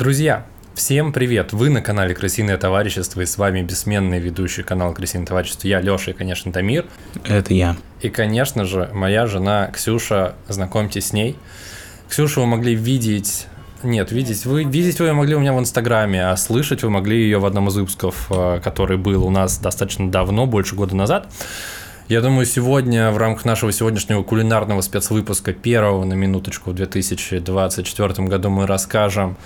Друзья, всем привет! Вы на канале Крысиное товарищество и с вами бессменный ведущий канал Крысиное товарищество. Я Лёша и, конечно, Тамир. Это я. И, конечно же, моя жена Ксюша. Знакомьтесь с ней. Ксюшу вы могли видеть нет, видеть вы, видеть вы могли у меня в Инстаграме, а слышать вы могли ее в одном из выпусков, э, который был у нас достаточно давно, больше года назад. Я думаю, сегодня в рамках нашего сегодняшнего кулинарного спецвыпуска первого на минуточку в 2024 году мы расскажем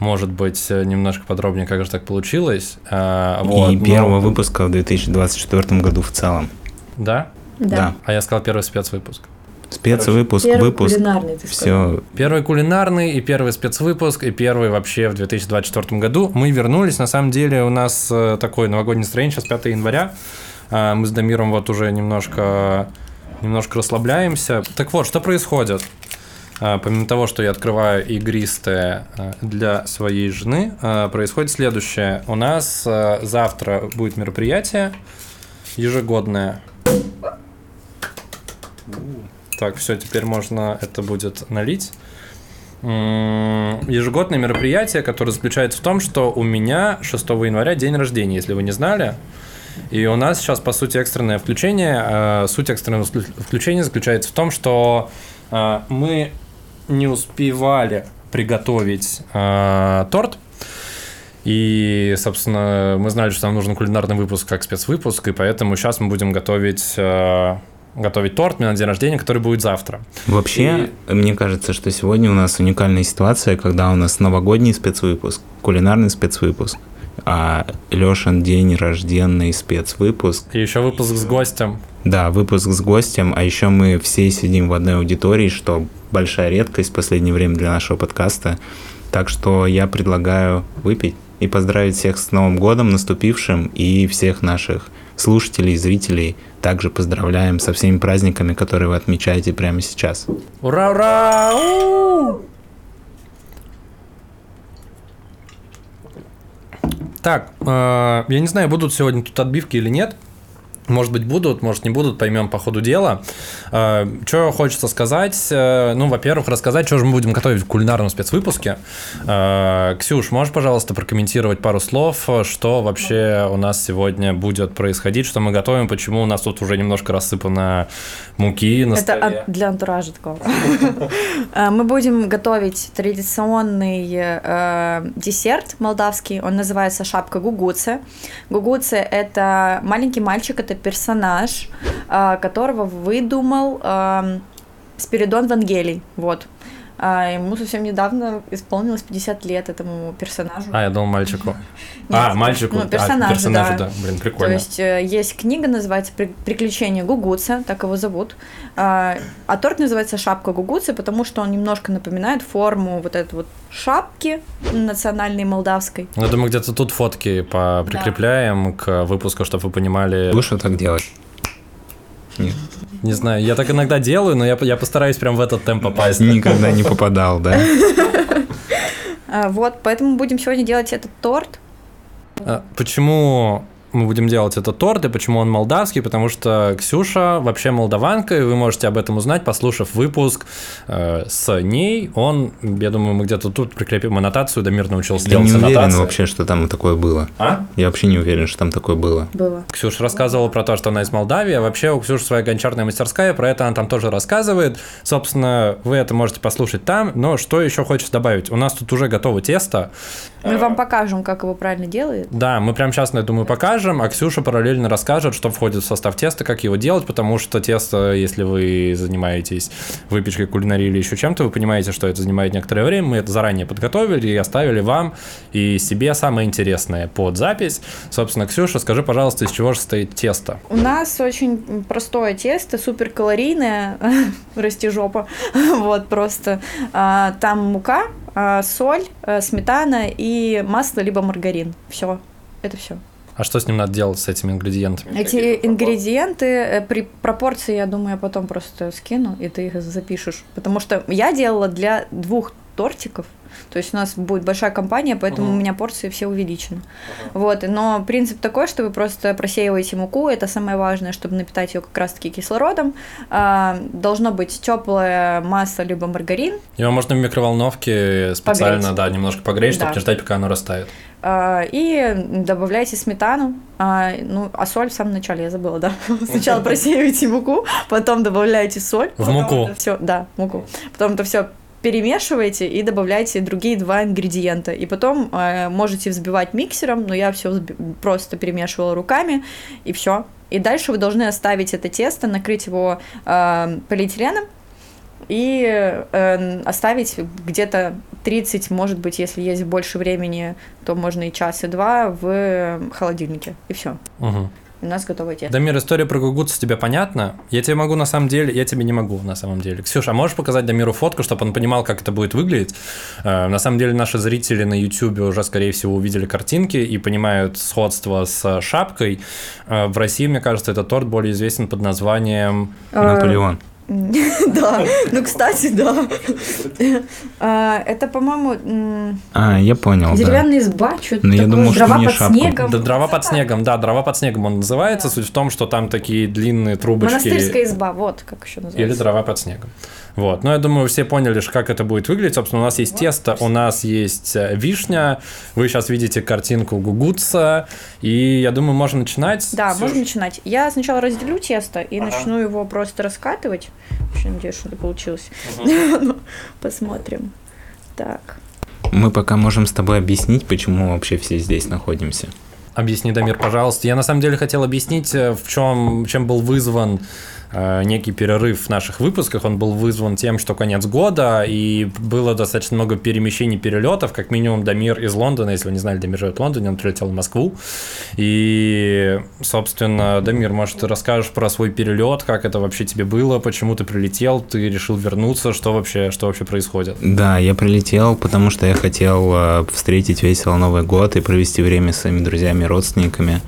может быть, немножко подробнее, как же так получилось. А, вот, И первого но... выпуска в 2024 году в целом. Да? Да. да. А я сказал первый спецвыпуск. Спецвыпуск, первый выпуск. Кулинарный, ты Все. Первый кулинарный и первый спецвыпуск, и первый вообще в 2024 году. Мы вернулись. На самом деле у нас э, такое новогоднее настроение. Сейчас 5 января. Мы с Дамиром вот уже немножко, немножко расслабляемся. Так вот, что происходит? А, помимо того, что я открываю игристое а, для своей жены, происходит следующее. У нас завтра будет мероприятие ежегодное. Так, все, теперь можно это будет налить. Ежегодное мероприятие, которое заключается в том, что у меня 6 января день рождения, если вы не знали. И у нас сейчас, по сути, экстренное включение. А, суть экстренного включения заключается в том, что а, мы не успевали приготовить а, торт. И, собственно, мы знали, что нам нужен кулинарный выпуск как спецвыпуск, и поэтому сейчас мы будем готовить готовить торт мне на день рождения, который будет завтра. Вообще, и... мне кажется, что сегодня у нас уникальная ситуация, когда у нас новогодний спецвыпуск, кулинарный спецвыпуск, а Лешин день рожденный спецвыпуск. И еще выпуск с гостем. Да, выпуск с гостем, а еще мы все сидим в одной аудитории, что большая редкость в последнее время для нашего подкаста. Так что я предлагаю выпить и поздравить всех с Новым годом наступившим и всех наших слушателей, зрителей также поздравляем со всеми праздниками, которые вы отмечаете прямо сейчас. Ура, ура! Так, э, я не знаю, будут сегодня тут отбивки или нет. Может быть, будут, может, не будут, поймем по ходу дела. Э, что хочется сказать? Э, ну, во-первых, рассказать, что же мы будем готовить в кулинарном спецвыпуске. Э, Ксюш, можешь, пожалуйста, прокомментировать пару слов, что вообще у нас сегодня будет происходить, что мы готовим, почему у нас тут уже немножко рассыпано муки на столе? Это для антуража такого. Мы будем готовить традиционный десерт молдавский, он называется шапка гугуцы. Гугуцы – это маленький мальчик, это персонаж, а, которого выдумал Спиридон Вангелий. Вот. А ему совсем недавно исполнилось 50 лет этому персонажу. А, я думал мальчику. А, мальчику. Ну, персонажу, а, персонажу да. да. Блин, прикольно. То есть э, есть книга, называется «Приключения Гугуца», так его зовут. А, а торт называется «Шапка Гугуцы», потому что он немножко напоминает форму вот этой вот шапки национальной молдавской. Я думаю, где-то тут фотки прикрепляем да. к выпуску, чтобы вы понимали. Вот так делать? Нет. Не знаю, я так иногда делаю, но я, я постараюсь прям в этот темп попасть. Никогда не попадал, да? А, вот, поэтому будем сегодня делать этот торт. А, почему мы будем делать этот торт, и почему он молдавский, потому что Ксюша вообще молдаванка, и вы можете об этом узнать, послушав выпуск э, с ней. Он, я думаю, мы где-то тут прикрепим аннотацию, Дамир научился я делать Я не уверен аннотации. вообще, что там такое было. А? Я вообще не уверен, что там такое было. Было. Ксюша рассказывала про то, что она из Молдавии, а вообще у Ксюши своя гончарная мастерская, про это она там тоже рассказывает. Собственно, вы это можете послушать там, но что еще хочется добавить? У нас тут уже готово тесто. Мы вам покажем, как его правильно делают. Да, мы прямо сейчас, я думаю, покажем, а Ксюша параллельно расскажет, что входит в состав теста, как его делать, потому что тесто, если вы занимаетесь выпечкой, кулинарией или еще чем-то, вы понимаете, что это занимает некоторое время. Мы это заранее подготовили и оставили вам и себе самое интересное под запись. Собственно, Ксюша, скажи, пожалуйста, из чего же состоит тесто? У нас очень простое тесто, супер калорийное, растяжопа, вот просто. А, там мука, соль, э, сметана и масло либо маргарин. Все, это все. А что с ним надо делать, с этими ингредиентами? Эти ингредиенты, э, при пропорции, я думаю, я потом просто скину, и ты их запишешь. Потому что я делала для двух тортиков. То есть у нас будет большая компания, поэтому Мгм. у меня порции все увеличены. Вот, но принцип такой, что вы просто просеиваете муку, это самое важное, чтобы напитать ее как раз-таки кислородом. А, должно быть теплое масло либо маргарин, Его можно в микроволновке специально, Погреть. да, немножко погреть, чтобы Да. не ждать, пока оно растает. А, и добавляйте сметану, а, ну, а соль в самом начале, я забыла, да. Сначала просеиваете муку, потом добавляете соль. В муку. Все, да, муку. Потом это все перемешиваете и добавляете другие два ингредиента. И потом э, можете взбивать миксером, но я все просто перемешивала руками, и все. И дальше вы должны оставить это тесто, накрыть его э, полиэтиленом и э, оставить где-то 30, может быть, если есть больше времени, то можно и час, и два в холодильнике. И все. Мгм. У нас готовое тесто. Дамир, история про гугутс тебе понятна? Я тебе могу на самом деле, я тебе не могу на самом деле. Ксюша, а можешь показать Дамиру фотку, чтобы он понимал, как это будет выглядеть? Э, На самом деле наши зрители на YouTube уже, скорее всего, увидели картинки и понимают сходство с шапкой. Э, В России, мне кажется, этот торт более известен под названием... Наполеон. Да, ну, кстати, да. А, Это, по-моему, А, я понял, деревянная изба, что-то я такое, думал, дрова под снегом. Да, дрова под снегом, да, дрова под снегом он называется. Суть в том, что там такие длинные трубочки. Монастырская изба, вот как еще называется. Или дрова под снегом. Вот. Но я думаю, все поняли, как это будет выглядеть. Собственно, у нас есть тесто, у нас есть э, вишня. Вы сейчас видите картинку гугутса. И я думаю, можно начинать. Да, Ксюш? можно начинать. Я сначала разделю тесто и начну его просто раскатывать. Очень надеюсь, что это получилось. Ну, Посмотрим. Так. Мы пока можем с тобой объяснить, почему мы вообще все здесь находимся. Объясни, Дамир, пожалуйста. Я на самом деле хотел объяснить, э, в чем, чем был вызван некий перерыв в наших выпусках. Он был вызван тем, что конец года, и было достаточно много перемещений, перелетов. Как минимум, Дамир из Лондона, если вы не знали, Дамир живет в Лондоне, он прилетел в Москву. И, собственно, Дамир, может, ты расскажешь про свой перелет, как это вообще тебе было, почему ты прилетел, ты решил вернуться, что вообще, что вообще происходит? Да, я прилетел, потому что я хотел э, встретить весело Новый год и провести время с своими друзьями и родственниками.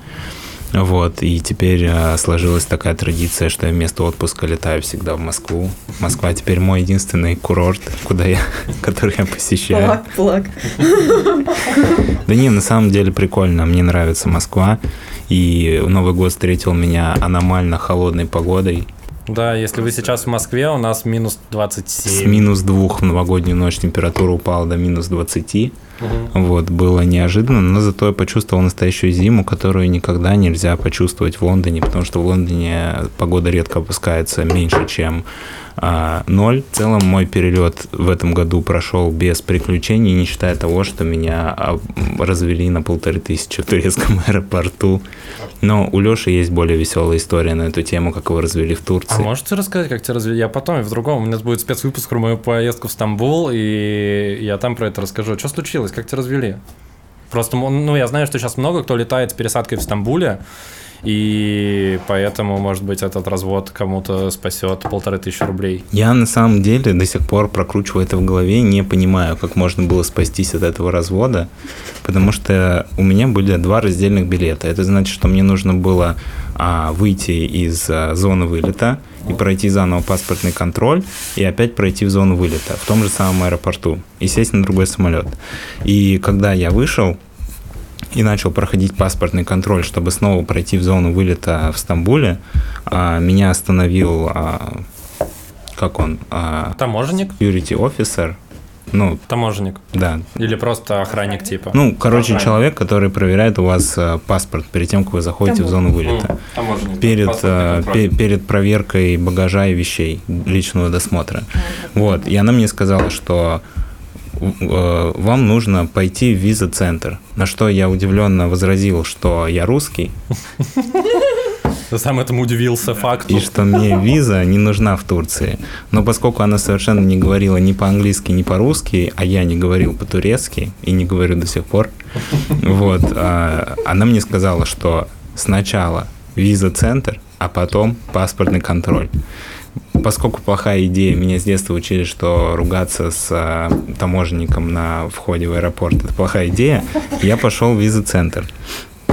Вот, и теперь э, сложилась такая традиция, что я вместо отпуска летаю всегда в Москву. Москва теперь мой единственный курорт, куда я, который я посещаю. Плак, плак. Да не, на самом деле прикольно, мне нравится Москва. И Новый год встретил меня аномально холодной погодой. Да, если вы сейчас в Москве, у нас минус 27. С минус двух в новогоднюю ночь температура упала до минус 20. Мгм. Вот, было неожиданно, но зато я почувствовал настоящую зиму, которую никогда нельзя почувствовать в Лондоне, потому что в Лондоне погода редко опускается меньше, чем а, ноль. В целом мой перелет в этом году прошел без приключений, не считая того, что меня а, развели на полторы тысячи в турецком аэропорту. Но у Леши есть более веселая история на эту тему, как его развели в А Турции. можете рассказать, как тебя развели? Я потом, и в другом. У нас будет спецвыпуск про мою поездку в Стамбул, и я там про это расскажу. Что случилось? Как тебя развели? Просто, ну, я знаю, что сейчас много кто летает с пересадкой в Стамбуле, и поэтому, может быть, этот развод кому-то спасет полторы тысячи рублей. Я на самом деле до сих пор прокручиваю это в голове, не понимаю, как можно было спастись от этого развода, потому что у меня были два раздельных билета. Это значит, что мне нужно было а, выйти из а, зоны вылета и пройти заново паспортный контроль, и опять пройти в зону вылета в том же самом аэропорту и сесть на другой самолет. И когда я вышел, и начал проходить паспортный контроль, чтобы снова пройти в зону вылета в Стамбуле, а, меня остановил, а, как он, а, Таможенник? security officer, ну, Таможенник. да, Или просто охранник типа? ну, короче, Охранник. человек, который проверяет у вас э, паспорт перед тем, как вы заходите в зону вылета. Таможенник. Перед, э, пе- перед проверкой багажа и вещей личного досмотра. Вот, и она мне сказала, что вам нужно пойти в виза-центр. На что я удивленно возразил, что я русский, сам этому удивился факту. и что мне виза не нужна в Турции. Но поскольку она совершенно не говорила ни по-английски, ни по-русски, а я не говорил по-турецки и не говорю до сих пор, вот, а, она мне сказала, что сначала виза-центр, а потом паспортный контроль. Поскольку плохая идея, меня с детства учили, что ругаться с а, таможенником на входе в аэропорт это плохая идея, я пошел в виза-центр.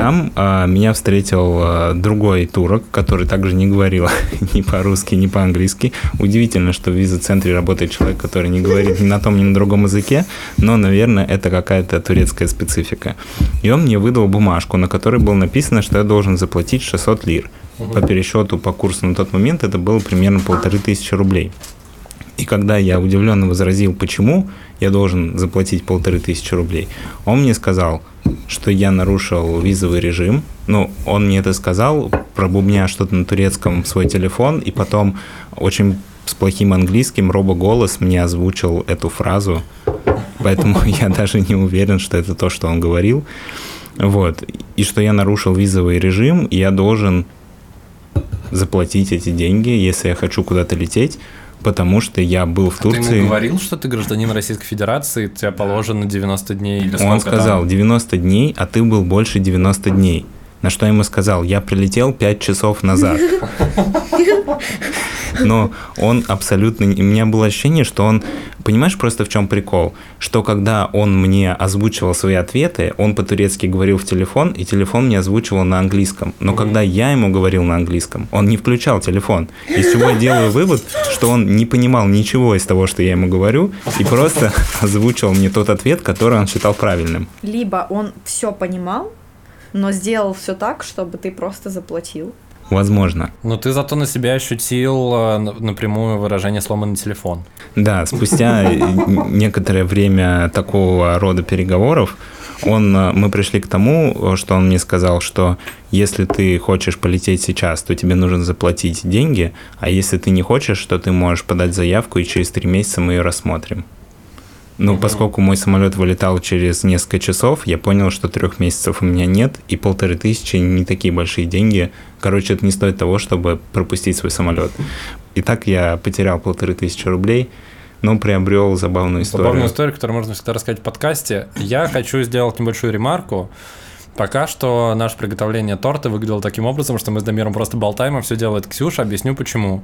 Там э, меня встретил э, другой турок, который также не говорил ни по-русски, ни по-английски. Удивительно, что в виза-центре работает человек, который не говорит ни на том, ни на другом языке, но, наверное, это какая-то турецкая специфика. И он мне выдал бумажку, на которой было написано, что я должен заплатить 600 лир. По пересчету по курсу на тот момент это было примерно полторы тысячи рублей. И когда я удивленно возразил, почему я должен заплатить полторы тысячи рублей, он мне сказал, что я нарушил визовый режим. Ну, он мне это сказал, пробубня что-то на турецком в свой телефон, и потом очень с плохим английским робоголос мне озвучил эту фразу. Поэтому я даже не уверен, что это то, что он говорил. Вот. И что я нарушил визовый режим, и я должен заплатить эти деньги, если я хочу куда-то лететь потому что я был в А Турции. Ты ему говорил, что ты гражданин Российской Федерации, тебя положено 90 дней или Он сказал там? 90 дней, а ты был больше 90 дней. На что я ему сказал, я прилетел 5 часов назад. Но он абсолютно... У меня было ощущение, что он... Понимаешь просто в чем прикол? Что когда он мне озвучивал свои ответы, он по-турецки говорил в телефон, и телефон мне озвучивал на английском. Но когда я ему говорил на английском, он не включал телефон. Из чего я делаю вывод, что он не понимал ничего из того, что я ему говорю, и просто озвучивал мне тот ответ, который он считал правильным. Либо он все понимал, но сделал все так, чтобы ты просто заплатил. Возможно. Но ты зато на себя ощутил э, на- напрямую выражение сломанный телефон. Да, спустя некоторое время такого рода переговоров он, э, мы пришли к тому, что он мне сказал, что если ты хочешь полететь сейчас, то тебе нужно заплатить деньги, а если ты не хочешь, то ты можешь подать заявку, и через три месяца мы ее рассмотрим. Ну, поскольку мой самолет вылетал через несколько часов, я понял, что трех месяцев у меня нет, и полторы тысячи не такие большие деньги. Короче, это не стоит того, чтобы пропустить свой самолет. И так я потерял полторы тысячи рублей, но приобрел забавную историю. Забавную историю, которую можно всегда рассказать в подкасте. Я хочу сделать небольшую ремарку. Пока что наше приготовление торта выглядело таким образом, что мы с Дамиром просто болтаем, а все делает Ксюша. Объясню почему.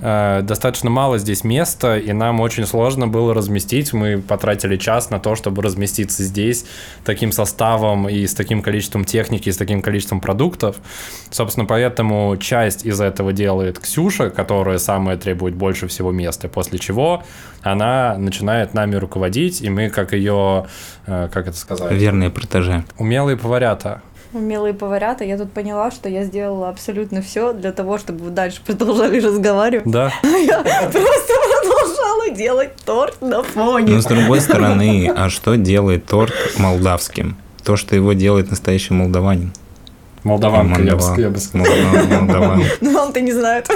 Э, Достаточно мало здесь места, и нам очень сложно было разместить. Мы потратили час на то, чтобы разместиться здесь таким составом и с таким количеством техники, и с таким количеством продуктов. Собственно, поэтому часть из этого делает Ксюша, которая самая требует больше всего места, после чего она начинает нами руководить, и мы как ее, э, как это сказать, Верные протеже. умелые поварята. Милые поварята, я тут поняла, что я сделала абсолютно все для того, чтобы вы дальше продолжали разговаривать. Да. Я просто продолжала делать торт на фоне. Но с другой стороны, а что делает торт молдавским? То, что его делает настоящий молдаванин. Молдаванка, я бы, Молдава- я бы сказал. Молдава- Молдаван. Ну, он-то не знает.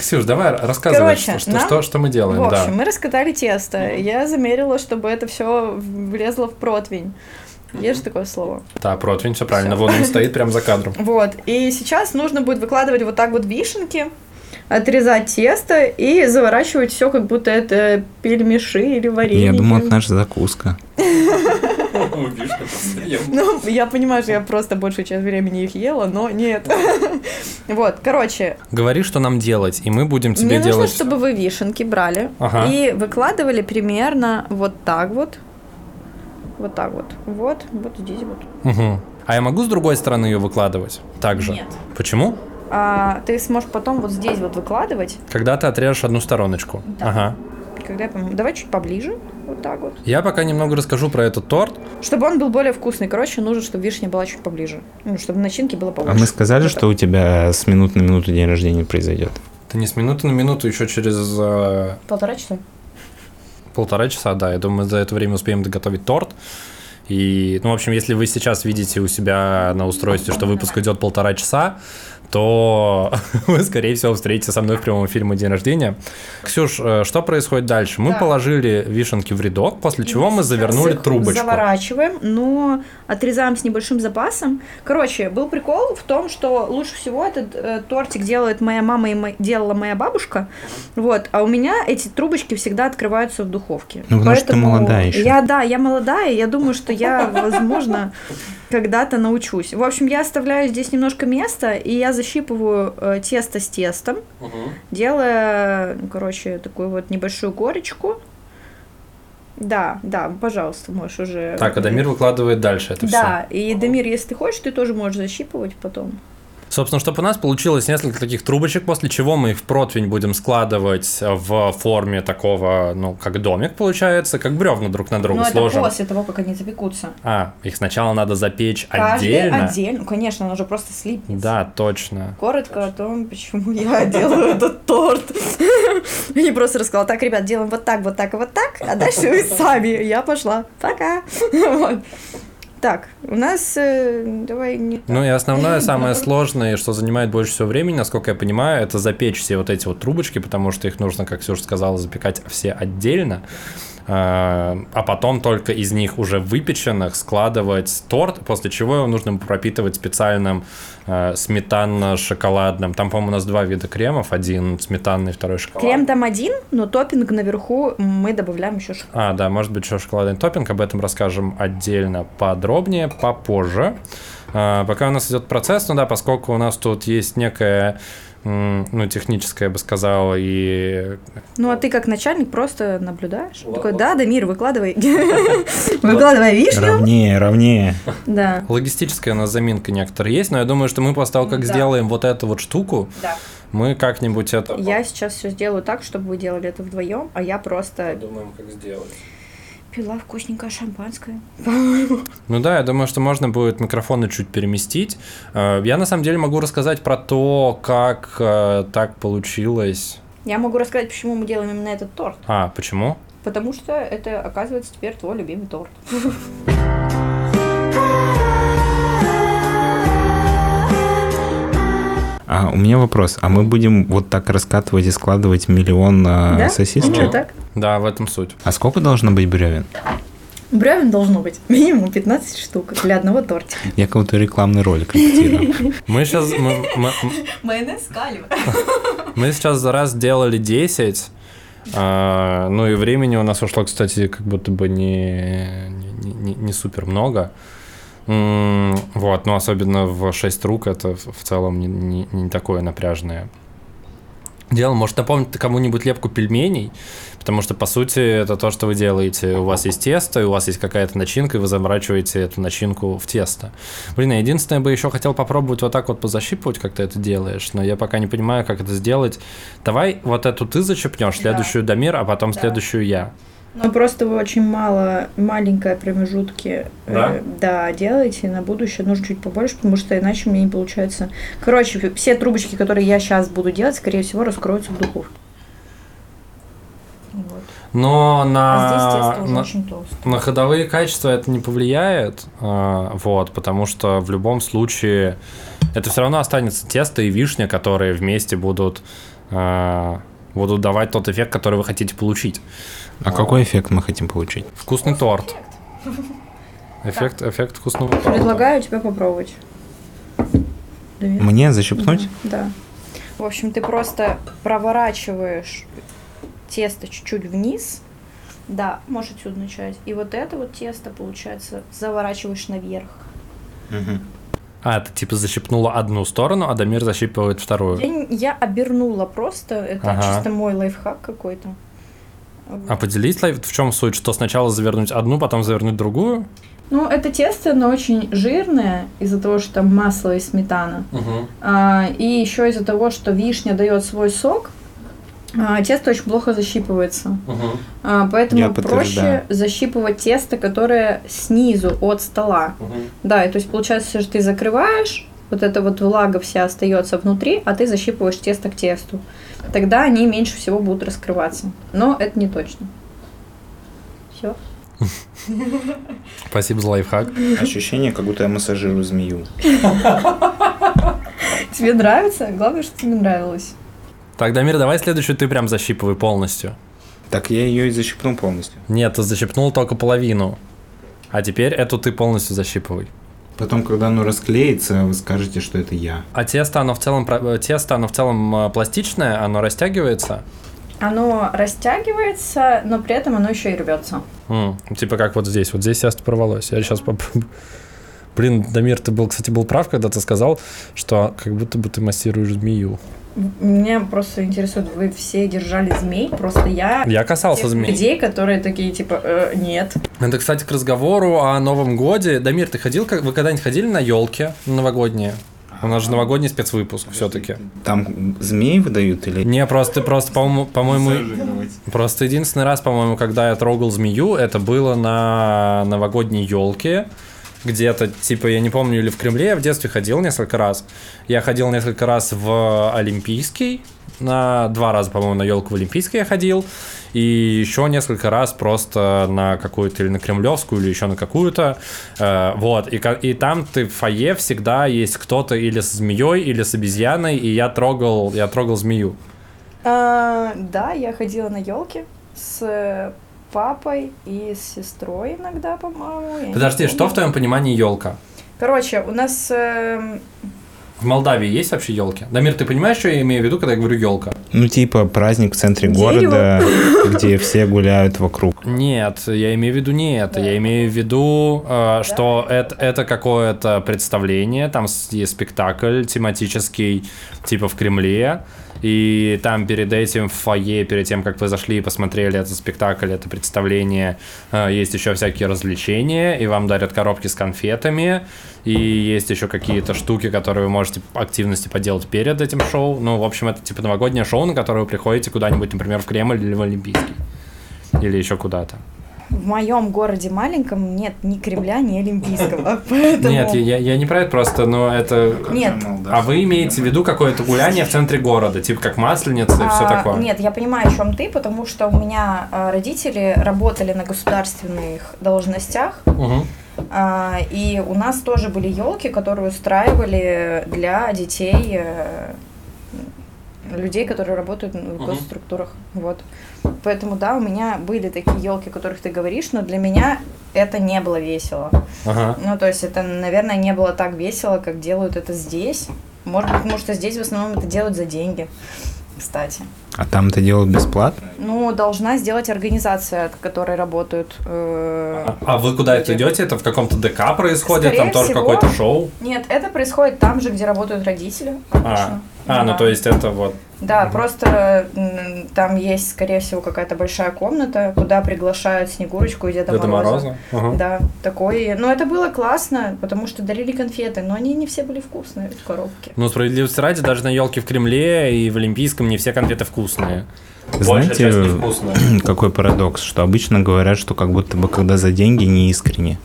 Ксюш, давай рассказывай, Короче, что, нам- что, что мы делаем. В да. общем, мы раскатали тесто. Я замерила, чтобы это все влезло в противень. Есть же такое слово? Да, противень, все правильно. Всё. Вон он стоит прямо за кадром. Вот. И сейчас нужно будет выкладывать вот так вот вишенки, отрезать тесто и заворачивать все, как будто это пельмеши или варенье. Я думал, это наша закуска. Ну, я понимаю, что я просто большую часть времени их ела, но нет. Вот, короче, Говори, что нам делать, и мы будем тебе мне нужно, делать. чтобы вы вишенки брали и выкладывали примерно вот так вот. Вот так вот. Вот, вот здесь вот. Мгм. А я могу с другой стороны ее выкладывать? Также. Нет. Почему? А ты сможешь потом вот здесь вот выкладывать, Когда ты отрежешь одну стороночку. Да. Ага. когда я. Давай чуть поближе, вот так вот. Я пока немного расскажу про этот торт. Чтобы он был более вкусный. Короче, нужно, чтобы вишня была чуть поближе. Ну, чтобы начинки было А побольше. мы сказали, Вот что у тебя с минуты на минуту день рождения произойдет. Это не с минуты на минуту, еще через э. Полтора часа. Полтора часа, да. Я думаю, за это время успеем доготовить торт. И, ну, в общем, если вы сейчас видите у себя на устройстве, что выпуск идет полтора часа, то вы, скорее всего, встретитесь со мной в прямом эфире «Мой день рождения». Ксюш, э, что происходит дальше? Мы Да. положили вишенки в рядок, после чего мы завернули трубочку. Заворачиваем, но отрезаем с небольшим запасом. Короче, был прикол в том, что лучше всего этот э, тортик делает моя мама и мо- делала моя бабушка. Вот, а у меня эти трубочки всегда открываются в духовке. Ну, потому что ты молодая ещё. Я, да, я молодая, и я думаю, что я, возможно, когда-то научусь. В общем, я оставляю здесь немножко места, и я защипываю э, тесто с тестом, делая, ну, короче, такую вот небольшую горечку. Да, да, пожалуйста, можешь уже. Так, Адамир выкладывает дальше это все. Да, и Дамир, если ты хочешь, ты тоже можешь защипывать потом. Собственно, чтобы у нас получилось несколько таких трубочек, после чего мы их в противень будем складывать в форме такого, ну, как домик получается, как бревна друг на друга Но сложим. это после того, как они запекутся. А, их сначала надо запечь Каждый отдельно. отдельно. Ну, конечно, оно же просто слипнется. Да, точно. Коротко о том, почему я делаю этот торт. Я не просто рассказала, так, ребят, делаем вот так, вот так и вот так, а дальше вы сами. Я пошла. Пока. Так, у нас... э, давай не Ну и основное, самое сложное, что занимает больше всего времени, насколько я понимаю, это запечь все вот эти вот трубочки, потому что их нужно, как Ксюша сказала, запекать все отдельно. А а потом только из них уже выпеченных складывать торт, после чего его нужно пропитывать специальным э, сметанно-шоколадным. Там, по-моему, у нас два вида кремов, один сметанный, второй шоколадный. Крем там один, но топпинг наверху мы добавляем еще шоколад. А, да, может быть, еще шоколадный топпинг. Об этом расскажем отдельно подробнее попозже. А, пока у нас идет процесс, ну да, поскольку у нас тут есть некая ну, техническая, я бы сказал, и... Ну, а ты как начальник просто наблюдаешь. Такой, да, Дамир, выкладывай. Выкладывай вишню. Ровнее, ровнее. Да. Логистическая у нас заминка некоторая есть, но я думаю, что мы после того, как сделаем вот эту вот штуку, мы как-нибудь это... Я сейчас все сделаю так, чтобы вы делали это вдвоем, а я просто Думаем, как сделать. Пила вкусненькое шампанское. Ну да, я думаю, что можно будет микрофоны чуть переместить. Э, Я на самом деле могу рассказать про то, как э, так получилось. Я могу рассказать, почему мы делаем именно этот торт. А, почему? Потому что это, оказывается, теперь твой любимый торт. А у меня вопрос. А мы будем вот так раскатывать и складывать миллион а, Да? сосисочек? Что, так? Да, в этом суть. А сколько должно быть бревен? Бревен должно быть минимум 15 штук для одного тортика. Я какой-то рекламный ролик репетирую. Мы сейчас, мы, мы- Майонез калива. мы сейчас за раз делали 10. а, ну и времени у нас ушло, кстати, как будто бы не, не- не супер много. Вот, ну особенно в 6 рук это в целом не, не- не такое напряжное дело. Может напомнить кому-нибудь лепку пельменей, потому что, по сути, это то, что вы делаете. У вас есть тесто, и у вас есть какая-то начинка, и вы заморачиваете эту начинку в тесто. Блин, я единственное бы еще хотел попробовать вот так вот позащипывать, как ты это делаешь, но я пока не понимаю, как это сделать. Давай вот эту ты зачипнешь, следующую Дамир, а потом Да. следующую я. Ну, просто вы очень мало, маленькие промежутки Да? э, да, делаете. На будущее нужно чуть побольше, потому что иначе мне не получается. Короче, все трубочки, которые я сейчас буду делать, скорее всего, раскроются в духовке. Вот. Но на, А здесь тесто уже на- очень толстое. на ходовые качества это не повлияет, а, вот, потому что в любом случае это все равно останется тесто и вишня, которые вместе будут а, будут давать тот эффект, который вы хотите получить. А какой эффект мы хотим получить? Вкусный торт. Эффект, эффект вкусного торта. Предлагаю тебе попробовать. Давид? Мне зачерпнуть? Да. В общем, ты просто проворачиваешь тесто чуть-чуть вниз. Да, можешь отсюда начать. И вот это вот тесто, получается, заворачиваешь наверх. А, ты типа защипнула одну сторону, а Дамир защипывает вторую. Я, я обернула просто, это Ага. чисто мой лайфхак какой-то. А поделись, лайф- в чем суть, что сначала завернуть одну, потом завернуть другую? Ну, это тесто, оно очень жирное из-за того, что там масло и сметана. А, и еще из-за того, что вишня дает свой сок, тесто очень плохо защипывается. А, поэтому Я проще защипывать тесто, которое снизу от стола. Да, и то есть получается, что ты закрываешь, вот эта вот влага вся остается внутри, а ты защипываешь тесто к тесту. Тогда они меньше всего будут раскрываться. Но это не точно. Все. Спасибо за лайфхак. Ощущение, как будто я массажирую змею. Тебе нравится? Главное, что тебе нравилось. Так, Дамир, давай следующую ты прям защипывай полностью. Так я ее и защипну полностью. Нет, ты защипнул только половину. А теперь эту ты полностью защипывай. Потом, когда оно расклеится, вы скажете, что это я. А тесто, оно в целом, э, тесто, оно в целом э, пластичное, оно растягивается. Оно растягивается, но при этом оно еще и рвется. М, типа как вот здесь. Вот здесь тесто порвалось. Я сейчас попробую. Блин, Дамир, ты был, кстати, был прав, когда ты сказал, что как будто бы ты массируешь змею. Меня просто интересует, вы все держали змей, просто я... Я касался тех змей. людей, которые такие, типа, «Э, нет. Это, кстати, к разговору о Новом Годе. Дамир, ты ходил, вы когда-нибудь ходили на елке новогодние? У нас же новогодний спецвыпуск все-таки. Там змеи выдают или... Не, просто, просто, по-моему, по-моему, просто единственный раз, по-моему, когда я трогал змею, это было на новогодней елке. Где-то, типа, я не помню, или в Кремле я в детстве ходил несколько раз. Я ходил несколько раз в Олимпийский. На два раза, по-моему, на елку в Олимпийский я ходил. И еще несколько раз просто на какую-то или на Кремлевскую, или еще на какую-то. Э, вот. И, и там ты в фойе всегда есть кто-то или с змеей, или с обезьяной. И я трогал, я трогал змею. А, да, я ходила на елке с папой и с сестрой иногда, по-моему. Подожди, что в твоем понимании елка? Короче, у нас... эм, В Молдавии есть вообще елки? Дамир, ты понимаешь, что я имею в виду, когда я говорю елка? Ну, типа праздник в центре Дерево. города, где все гуляют вокруг. Нет, я имею в виду не это. Я имею в виду, э, что это, это какое-то представление, там есть спектакль тематический, типа в Кремле. И там перед этим в фойе, перед тем, как вы зашли и посмотрели этот спектакль, это представление, э, есть еще всякие развлечения, и вам дарят коробки с конфетами, и есть еще какие-то штуки, которые вы можете активности поделать перед этим шоу. Ну, в общем, это типа новогоднее шоу, на которое вы приходите куда-нибудь, например, в Кремль или в Олимпийский. Или еще куда-то. В моем городе маленьком нет ни Кремля, ни Олимпийского, поэтому... Нет, я, я не про это просто, но это... Нет. А вы имеете в виду какое-то гуляние в центре города, типа как Масленица и все А, такое? Нет, я понимаю, о чем ты, потому что у меня а, родители работали на государственных должностях, а, и у нас тоже были елки, которые устраивали для детей, э, людей, которые работают в госструктурах. Вот. Поэтому да, у меня были такие елки, о которых ты говоришь, но для меня это не было весело. Ага. Ну, то есть это, наверное, не было так весело, как делают это здесь. Может быть, потому что здесь в основном это делают за деньги, кстати. А там это делают бесплатно? Ну, должна сделать организация, от которой работают. э, А, а вы куда это идете? Это в каком-то ДК происходит? Скорее там тоже всего. какое-то шоу? Нет, это происходит там же, где работают родители. А, обычно. А ну то есть это вот... Да, Мгм. просто там есть, скорее всего, какая-то большая комната, куда приглашают Снегурочку и Деда, Деда Мороза. Мороза? Ага. Да, такой. Но это было классно, потому что дарили конфеты, но они не все были вкусные в коробке. Ну, справедливости ради, даже на елке в Кремле и в Олимпийском не все конфеты вкусные. Знаете, какой парадокс, что обычно говорят, что как будто бы когда за деньги не искренне.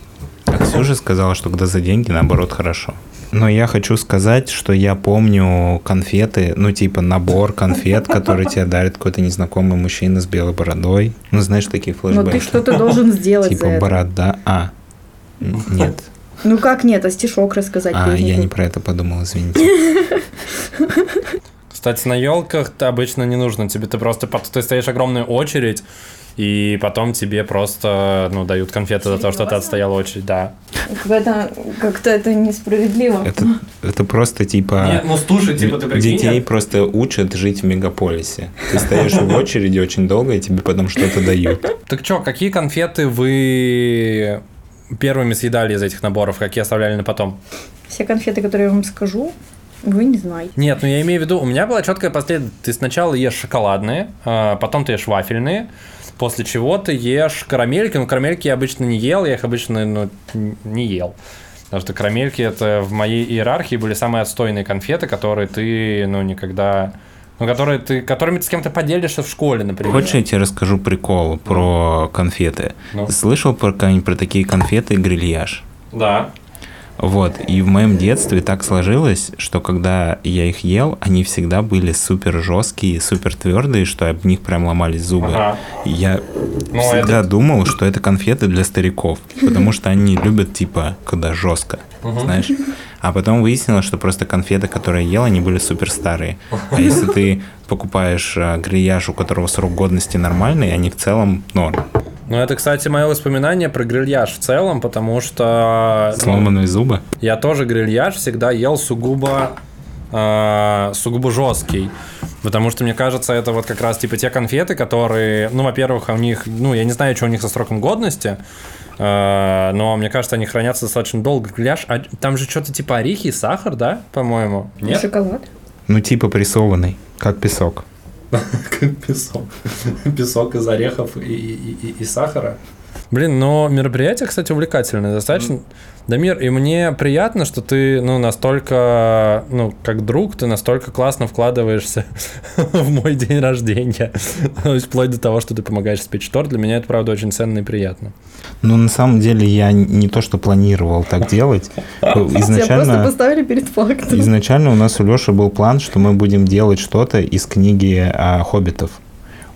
А Ксюша сказала, что когда за деньги, наоборот, хорошо. Но я хочу сказать, что я помню конфеты, ну типа набор конфет, который тебе дарит какой-то незнакомый мужчина с белой бородой. Ну знаешь, такие Но ты флешбеки. что-то должен сделать за Типа борода. А, нет. Ну как нет, а стишок рассказать А, я не про это подумал, извините. Кстати, на елках обычно не нужно. Тебе ты просто ты стоишь огромную очередь, и потом тебе просто ну, дают конфеты за то, что ты отстоял очередь, да. Это как-то это несправедливо. Это, это просто типа... Нет, ну слушай, типа ты прикинь, Детей просто учат жить в мегаполисе. Ты стоишь в очереди очень долго, и тебе потом что-то дают. Так чё, какие конфеты вы первыми съедали из этих наборов, какие оставляли на потом? Все конфеты, которые я вам скажу, вы не знаете. Нет, ну я имею в виду, у меня была четкая последовательность. Ты сначала ешь шоколадные, а потом ты ешь вафельные, после чего ты ешь карамельки. Ну, карамельки я обычно не ел, я их обычно ну, не ел. Потому что карамельки это в моей иерархии были самые отстойные конфеты, которые ты, ну, никогда... Ну, которые ты, которыми ты с кем-то поделишься в школе, например. Хочешь, я тебе расскажу прикол про конфеты? Ну. Слышал про, про такие конфеты грильяж? Да. Вот, и в моем детстве так сложилось, что когда я их ел, они всегда были супер жесткие, супер твердые, что об них прям ломались зубы. Ага. Я Ну, всегда это- думал, что это конфеты для стариков, потому что они любят, типа, когда жестко, знаешь. А потом выяснилось, что просто конфеты, которые я ел, они были супер старые. А если ты покупаешь а, грильяж, у которого срок годности нормальный, они в целом норм. Ну, это, кстати, мое воспоминание про грильяж в целом, потому что... ну, Сломанные зубы. Я тоже грильяж всегда ел сугубо э, сугубо жесткий. Потому что, мне кажется, это вот как раз типа те конфеты, которые, ну, во-первых, у них, ну, я не знаю, что у них со сроком годности, э, но мне кажется, они хранятся достаточно долго. Грильяж, а там же что-то типа орехи и сахар, да, по-моему? Нет? Шоколад? Ну, типа прессованный, как песок. Как песок. Песок из орехов и, и, и, и сахара. Блин, но мероприятие, кстати, увлекательное достаточно. Дамир, и мне приятно, что ты, ну, настолько, ну, как друг, ты настолько классно вкладываешься в мой день рождения. То есть, вплоть до того, что ты помогаешь спеть торт. Для меня это, правда, очень ценно и приятно. Ну, на самом деле, я не то, что планировал так делать. Тебя просто Изначально, поставили перед фактом. изначально у нас у Леши был план, что мы будем делать что-то из книги а, хоббитов.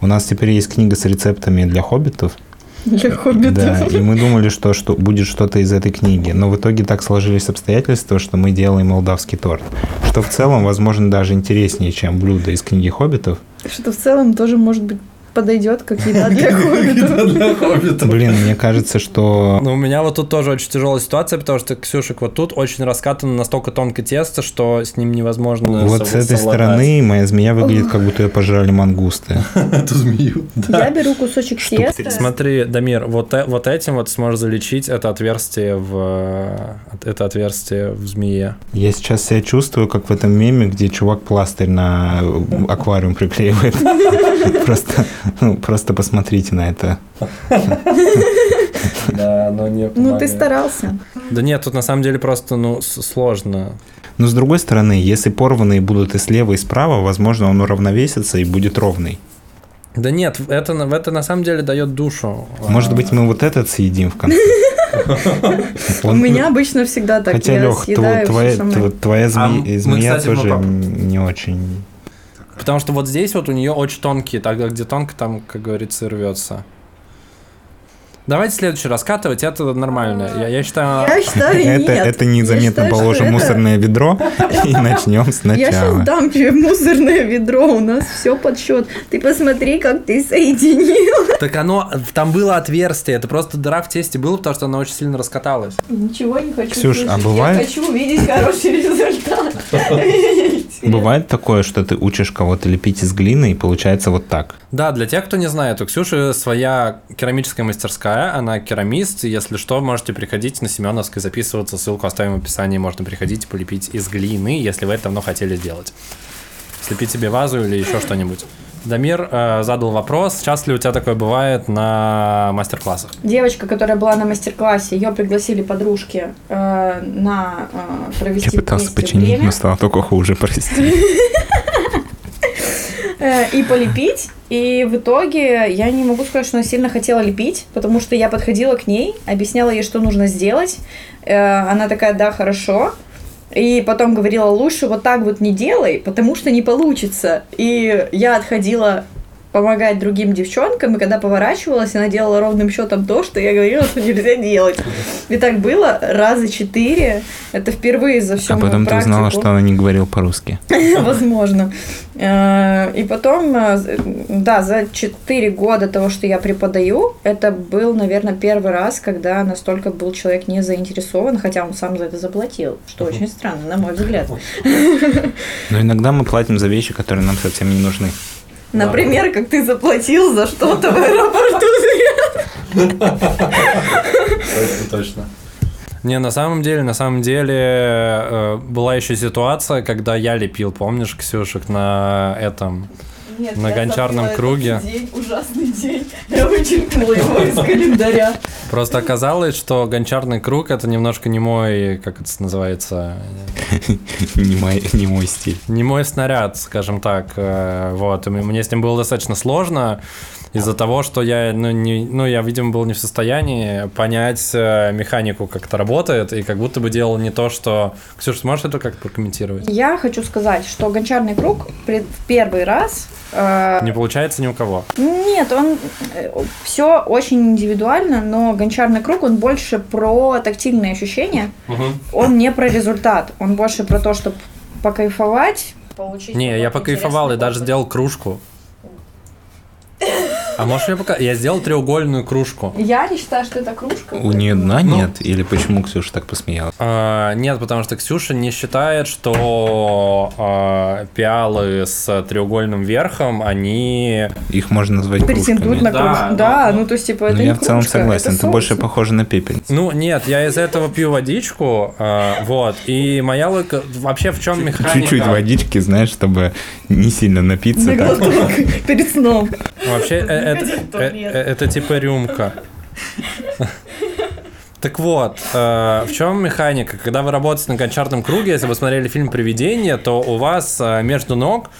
У нас теперь есть книга с рецептами для хоббитов. Для хоббитов. Да, и мы думали, что, что будет что-то из этой книги. Но в итоге так сложились обстоятельства, что мы делаем молдавский торт. Что в целом, возможно, даже интереснее, чем блюдо из книги хоббитов. Что в целом тоже, может быть, подойдет как еда для хоббитов. Блин, мне кажется, что Ну, у меня вот тут тоже очень тяжелая ситуация, потому что, Ксюшек, вот тут очень раскатано настолько тонкое тесто, что с ним невозможно вот с этой стороны моя змея выглядит, как будто ее пожрали мангусты. Эту змею. Я беру кусочек теста. Смотри, Дамир, вот, э- вот этим вот сможешь залечить это отверстие в э, это отверстие в змее. Я сейчас себя чувствую, как в этом меме, где чувак пластырь на аквариум приклеивает. Просто, ну, просто посмотрите на это. Да, но не Ну, ты старался. Да нет, тут на самом деле просто, ну, сложно. Но с другой стороны, если порванные будут и слева, и справа, возможно, он уравновесится и будет ровный. Да нет, это, на- это на самом деле дает душу. Может А, быть, мы вот этот съедим в конце. У меня обычно всегда так. Хотя, Лех, твоя, А змея тоже не очень. Потому что вот здесь вот у нее очень тонкие, тогда где тонко, там, как говорится, рвется. Давайте следующий раскатывать, это нормально. Я, я считаю... Я считаю, Это, нет. это Я незаметно считаю, что положим в это- мусорное ведро и начнем Я сейчас сначала. дам тебе мусорное ведро, у нас все под счет. Ты посмотри, как ты соединил. Так оно, там было отверстие, это просто дыра в тесте было, потому что она очень сильно раскаталась. Ничего не хочу Ксюш, а слышать. бывает- Я хочу увидеть хороший результат. Бывает такое, что ты учишь кого-то лепить из глины, и получается вот так. Да, для тех, кто не знает, у Ксюши своя керамическая мастерская, она керамист, и если что, можете приходить на Семеновской, записываться, ссылку оставим в описании, можно приходить и полепить из глины, если вы это давно хотели сделать. Слепить себе вазу или еще что-нибудь. Дамир э, задал вопрос, часто ли у тебя такое бывает на мастер-классах? Девочка, которая была на мастер-классе, ее пригласили подружки э, на э, провести Я пытался починить, время. но стало только хуже, прости. Э, и полепить. И в итоге я не могу сказать, что она сильно хотела лепить, потому что я подходила к ней, объясняла ей, что нужно сделать. Э, Она такая, да, хорошо. И потом говорила, лучше вот так вот не делай, потому что не получится. И я отходила помогать другим девчонкам, и когда поворачивалась, она делала ровным счетом то, что я говорила, что нельзя делать. И так было раза четыре. Это впервые за всю А мою потом ты узнала, практику. что она не говорила по-русски. Возможно. Э, И потом, э, да, за 4 года того, что я преподаю, это был, наверное, первый раз, когда настолько был человек не заинтересован, хотя он сам за это заплатил, что очень странно, на мой взгляд. Но иногда мы платим за вещи, которые нам совсем не нужны. Например, как ты заплатил за что-то в аэропорту. Точно, точно. Не, на самом деле, на самом деле э, была еще ситуация, когда я лепил, помнишь, Ксюшек, на этом, Нет, На я гончарном круге. день. Я вычеркнула его из календаря. Просто оказалось, что гончарный круг это немножко не мой, как это называется, Не мой, не мой стиль. не мой снаряд, скажем так. э, Вот, и мне с ним было достаточно сложно из-за того, что я, ну, не, ну, я, видимо, был не в состоянии понять э, механику, как это работает, и как будто бы делал не то, что... Ксюша, сможешь это как прокомментировать? Я хочу сказать, что гончарный круг в первый раз э, Не получается ни у кого. Нет, он все очень индивидуально, но гончарный круг он больше про тактильные ощущения. Он не про результат, он больше про то, чтобы покайфовать. Получить Не, я покайфовал и даже сделал кружку. А может я пока... Я сделал треугольную кружку. Я не считаю, что это кружка. У нее дна нет? Или почему Ксюша так посмеялась? А, нет, потому что Ксюша не считает, что а, пиалы с треугольным верхом, они... Их можно назвать Претендуют на кружками. Да, кружку. ну, Да, ну то есть, типа, это Ну, не я в целом кружка, согласен. это Ты больше соус. похожа на пепельницу. Ну, нет, я из этого пью водичку, а, вот, и моя логика... Вообще в чем механика? Чуть-чуть водички, знаешь, чтобы не сильно напиться. На так. глоток перед сном. Вообще, э, это, э, э, это типа рюмка. Так вот, э, в чем механика? Когда вы работаете на гончарном круге, если вы смотрели фильм «Привидение», то у вас э, между ног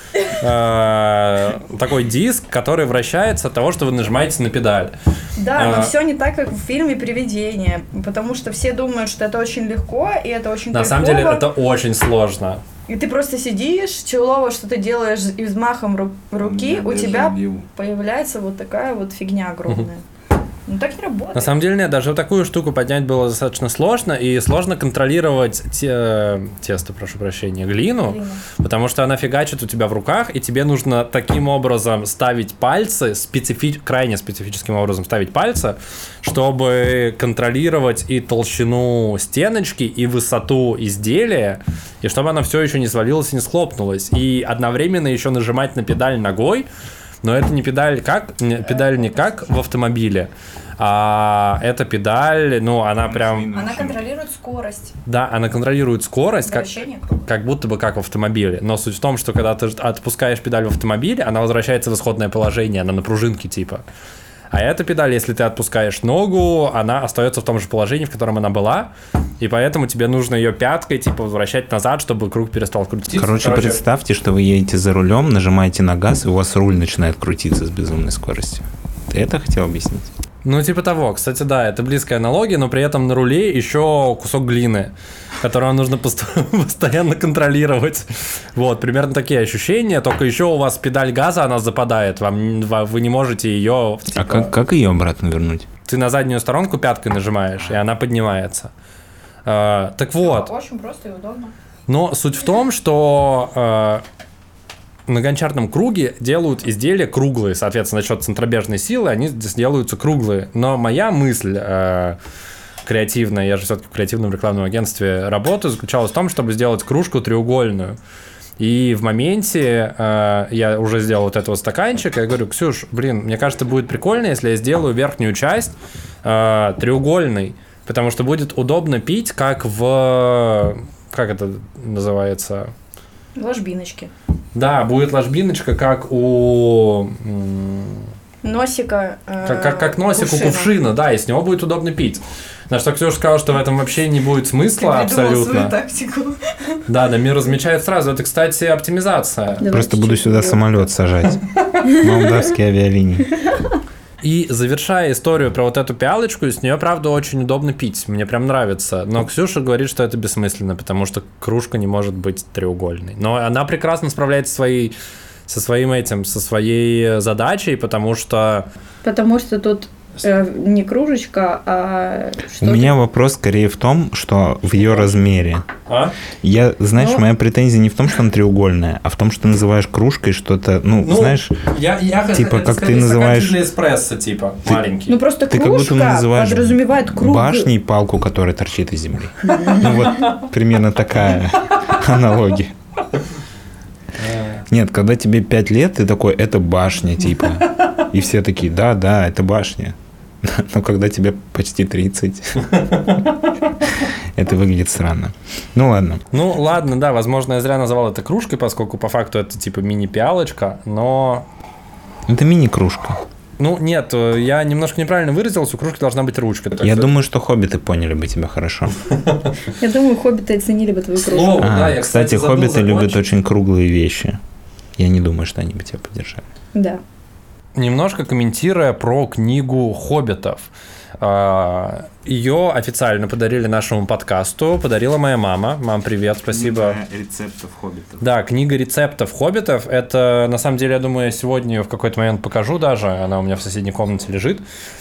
э, такой диск, который вращается от того, что вы нажимаете на педаль. Да, но А. все не так, как в фильме «Привидение», потому что все думают, что это очень легко, и это очень На самом деле кайфово. это очень сложно. И ты просто сидишь, челово что-то делаешь и взмахом ру- руки, у тебя появляется вот такая вот фигня огромная. Ну так не работает. На самом деле нет, даже вот такую штуку поднять было достаточно сложно, и сложно контролировать те- тесто, прошу прощения, глину, Глина. потому что она фигачит у тебя в руках, и тебе нужно таким образом ставить пальцы, специфи- крайне специфическим образом ставить пальцы, чтобы контролировать и толщину стеночки, и высоту изделия, и чтобы она все еще не свалилась и не схлопнулась. И одновременно еще нажимать на педаль ногой, но это не педаль как, не- педаль не как в автомобиле, а это педаль, ну, она прям, Она контролирует скорость да, она контролирует скорость, как, как будто бы как в автомобиле. Но суть в том, что когда ты отпускаешь педаль в автомобиле, она возвращается в исходное положение, она на пружинке типа. А эта педаль, если ты отпускаешь ногу, она остается в том же положении, в котором она была, и поэтому тебе нужно ее пяткой типа возвращать назад, чтобы круг перестал крутиться. Короче, представьте, что вы едете за рулем, нажимаете на газ, и у вас руль начинает крутиться с безумной скоростью. Ты это хотел объяснить? Ну, типа того. Кстати, да, это близкая аналогия, но при этом на руле еще кусок глины, которого нужно пост- постоянно контролировать. Вот, примерно такие ощущения, только еще у вас педаль газа, она западает, вам, ва- вы не можете ее... А как, как ее обратно вернуть? Ты на заднюю сторонку пяткой нажимаешь, и она поднимается. А, так вот, Очень просто и удобно. но суть в том, что э, на гончарном круге делают изделия круглые, соответственно, за счет центробежной силы они сделаются круглые. Но моя мысль э, креативная, я же все-таки в креативном рекламном агентстве работаю, заключалась в том, чтобы сделать кружку треугольную. И в моменте э, я уже сделал вот этого стаканчика, я говорю, Ксюш, блин, мне кажется, будет прикольно, если я сделаю верхнюю часть э, треугольной, потому что будет удобно пить, как в... Как это называется? Ложбиночки. Да, будет ложбиночка, как у... Носика. э, Как, как, как носик у кувшина. кувшина, да, и с него будет удобно пить. На что Ксюша сказал, что в этом вообще не будет смысла Ты придумал свою абсолютно. тактику. Да, да, мир замечает сразу. Это, кстати, оптимизация. Давайте Просто буду сюда самолет сажать. Молдавские авиалинии. И завершая историю про вот эту пиалочку, с нее, правда, очень удобно пить. Мне прям нравится. Но Ксюша говорит, что это бессмысленно, потому что кружка не может быть треугольной. Но она прекрасно справляется своей, со своим этим, со своей задачей, потому что... Потому что тут э, не кружечка, а У что-то- меня вопрос скорее в том, что в ее размере. А? Я, знаешь, Ну. моя претензия не в том, что она треугольная, а в том, что ты называешь кружкой что-то, ну, Ну, знаешь, Я, я Типа, это как ты называешь- для эспрессо, типа, маленький. Ну просто ты как будто кружка называешь подразумевает круг. башней палку, которая торчит из земли. Ну вот примерно такая аналогия. Нет, когда тебе 5 лет, ты такой, это башня, типа. И все такие, да, да, это башня. Но когда тебе почти 30, это выглядит странно. Ну ладно. Ну, ладно, да, возможно, я зря назвал это кружкой, поскольку по факту это типа мини-пиалочка, но... Это мини-кружка. Ну, нет, э, я немножко неправильно выразился, у кружки должна быть ручка. Я что- думаю, что хоббиты поняли бы тебя хорошо. Я думаю, хоббиты оценили бы твою кружку. А, кстати, хоббиты любят очень круглые вещи. Я не думаю, что они бы тебя поддержали. Да. Немножко комментируя про книгу «Хоббитов». А, Ее официально подарили нашему подкасту, подарила моя мама. Мам, привет, спасибо. рецептов хоббитов. Да, книга рецептов хоббитов. Это, на самом деле, я думаю, я сегодня ее в какой-то момент покажу даже. Она у меня в соседней комнате лежит.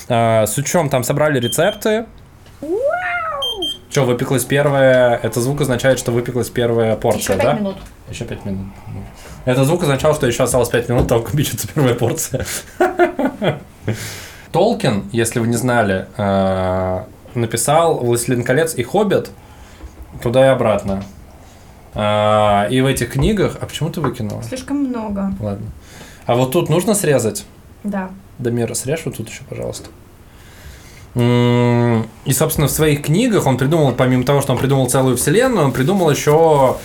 А, С учем там собрали рецепты. Что, выпеклась первая... Это звук означает, что выпеклась первая порция, Еще да? пять минут. Еще пять минут. Это звук означал, что еще осталось 5 минут, только печется первая порция. Толкин, если вы не знали, э, написал «Властелин колец» и «Хоббит» туда и обратно. А, И в этих книгах... А почему ты выкинула? Слишком много. Ладно. А вот тут нужно срезать? Да. Дамир, срежь вот тут еще, пожалуйста. И, собственно, в своих книгах он придумал, помимо того, что он придумал целую вселенную, он придумал еще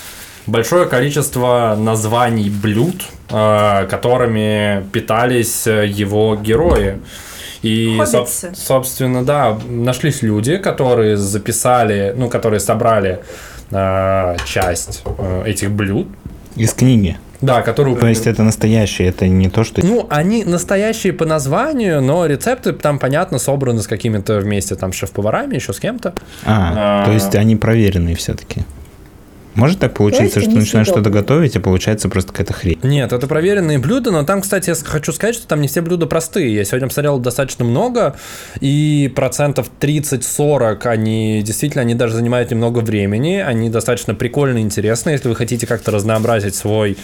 большое количество названий блюд, э, которыми питались э, его герои. И, соб- собственно, да, нашлись люди, которые записали, ну, которые собрали э, часть э, этих блюд. Из книги. Да, которые То есть это настоящее, это не то, что... ну, они настоящие по названию, но рецепты там, понятно, собраны с какими-то вместе там шеф-поварами, еще с кем-то. А, А. то есть они проверенные все-таки. Может так получиться, есть что начинаешь что-то готовить, а получается просто какая-то хрень? Нет, это проверенные блюда, но там, кстати, я хочу сказать, что там не все блюда простые. Я сегодня посмотрел достаточно много, и процентов 30-40 они действительно, они даже занимают немного времени, они достаточно прикольные, интересные. Если вы хотите как-то разнообразить свой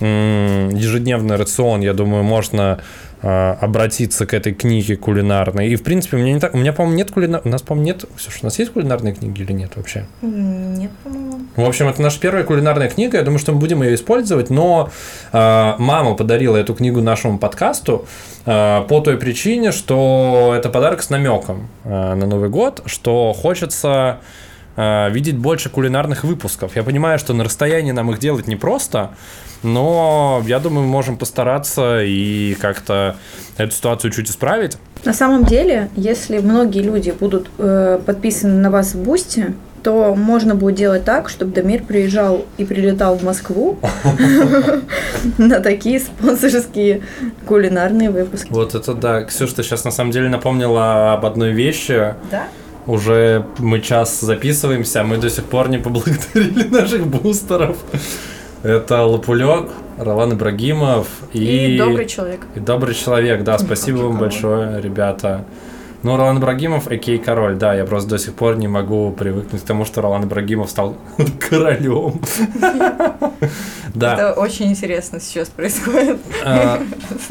м, ежедневный рацион, я думаю, можно э, обратиться к этой книге кулинарной. И, в принципе, у меня, не так, у меня по-моему, нет кулинарной... У нас, по-моему, нет... Слушай, у нас есть кулинарные книги или нет вообще? Нет, по-моему. В общем, это наша первая кулинарная книга. Я думаю, что мы будем ее использовать. Но э, мама подарила эту книгу нашему подкасту э, по той причине, что это подарок с намеком э, на Новый год, что хочется э, видеть больше кулинарных выпусков. Я понимаю, что на расстоянии нам их делать непросто, но я думаю, мы можем постараться и как-то эту ситуацию чуть исправить. На самом деле, если многие люди будут э, подписаны на вас в Boosty, то можно будет делать так, чтобы Дамир приезжал и прилетал в Москву на такие спонсорские кулинарные выпуски. Вот это да. Ксюша, ты сейчас на самом деле напомнила об одной вещи. Да? Уже мы час записываемся, а мы до сих пор не поблагодарили наших бустеров. Это Лапулек, Ролан Ибрагимов и... И добрый человек. И добрый человек, да, спасибо вам большое, ребята. Ну, Ролан Ибрагимов, Окей, король, да, я просто до сих пор не могу привыкнуть к тому, что Ролан Ибрагимов стал королем. Да. Это очень интересно сейчас происходит. А,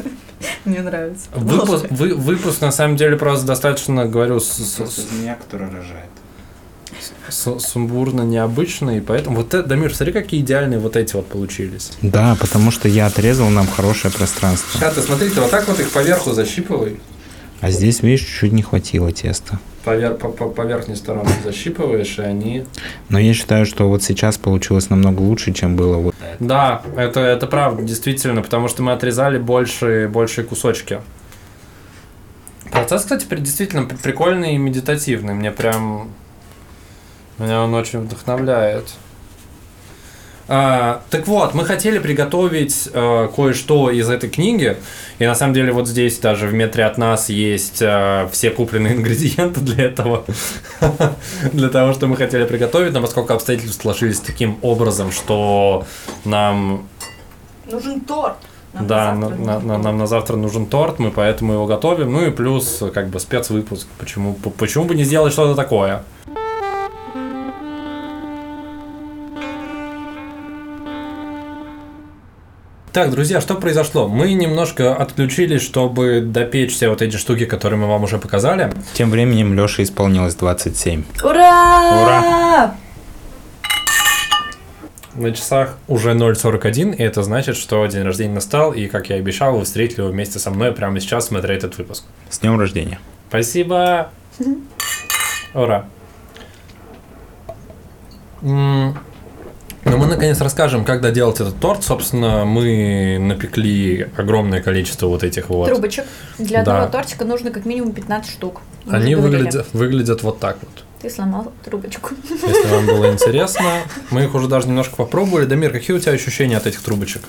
Мне нравится. Выпуск, вы- выпуск на самом деле просто достаточно, говорю, с- с- меня, который рожает. с- сумбурно необычный, поэтому вот это, Дамир, смотри, какие идеальные вот эти вот получились. Да, потому что я отрезал нам хорошее пространство. Сейчас ты смотри, ты вот так вот их поверху защипывай, А здесь, видишь, чуть не хватило теста. повер- по, по- по верхней стороне защипываешь, и они... Но я считаю, что вот сейчас получилось намного лучше, чем было вот. Да, это, это правда, действительно, потому что мы отрезали большие, большие кусочки. Процесс, кстати, действительно при- прикольный и медитативный. Мне прям... Меня он очень вдохновляет. А, так вот, мы хотели приготовить э, кое-что из этой книги. И на самом деле вот здесь даже в метре от нас есть э, все купленные ингредиенты для этого. Для того, что мы хотели приготовить. Но поскольку обстоятельства сложились таким образом, что нам Нужен торт. да, на- на- на- нам на завтра нужен торт, мы поэтому его готовим. Ну и плюс, как бы, спецвыпуск. Почему, почему бы не сделать что-то такое? Так, друзья, что произошло? Мы немножко отключились, чтобы допечь все вот эти штуки, которые мы вам уже показали. Тем временем Лёше исполнилось 27. Ура! Ура! На часах уже 0.41, и это значит, что день рождения настал, и, как я и обещал, вы встретили его вместе со мной прямо сейчас, смотря этот выпуск. С днем рождения. Спасибо! Ура! М, Ну, мы наконец расскажем, как доделать этот торт. Собственно, мы напекли огромное количество вот этих вот. Трубочек. Для Да. одного тортика нужно как минимум 15 штук. Мы Они выглядят, выглядят вот так вот. Ты сломал трубочку. Если вам было интересно, мы их уже даже немножко попробовали. Дамир, какие у тебя ощущения от этих трубочек?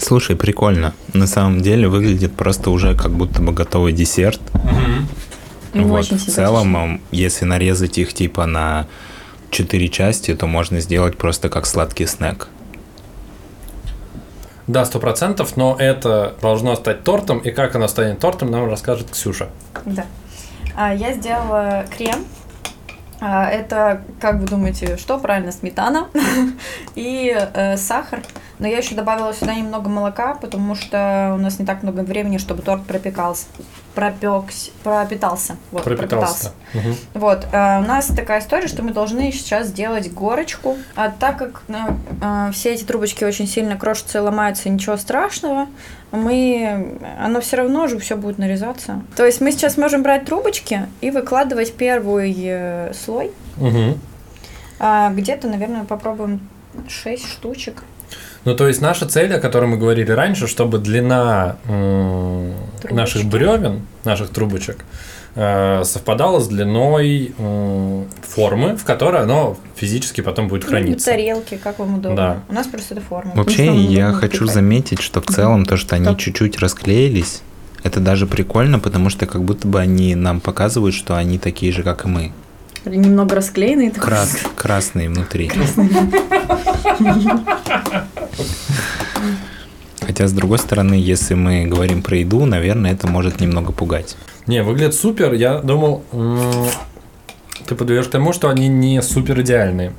Слушай, прикольно. На самом деле выглядит просто уже как будто бы готовый десерт. Не вот. очень В целом, м, если нарезать их типа на четыре части, то можно сделать просто как сладкий снэк. Да, сто процентов, но это должно стать тортом, и как оно станет тортом, нам расскажет Ксюша. Да. А, я сделала крем. А, это, как вы думаете, что правильно, сметана и э, сахар, Но я еще добавила сюда немного молока, потому что у нас не так много времени, чтобы торт пропекался, пропекся, пропитался. Вот, Пропитался. Мгм. Вот, э, у нас такая история, что мы должны сейчас сделать горочку. А так как э, э, все эти трубочки очень сильно крошатся и ломаются, ничего страшного, мы, оно все равно же все будет нарезаться. То есть мы сейчас можем брать трубочки и выкладывать первый э, слой. Мгм. А, где-то, наверное, попробуем 6 штучек. Ну, то есть наша цель, о которой мы говорили раньше, чтобы длина м, наших бревен, наших трубочек, э, совпадала с длиной формы, в которой оно физически потом будет Ну, храниться. тарелки, как вам удобно. Да. У нас просто это форма. Вообще, я хочу запекать. заметить, что в целом то, что они чуть-чуть расклеились, это даже прикольно, потому что как будто бы они нам показывают, что они такие же, как и мы. Немного расклеенные. такой. Крас- красные внутри. Хотя, с другой стороны, если мы говорим про еду, наверное, это может немного пугать. Не, выглядит супер. Я думал, ты подведешь к тому, что они не супер идеальные.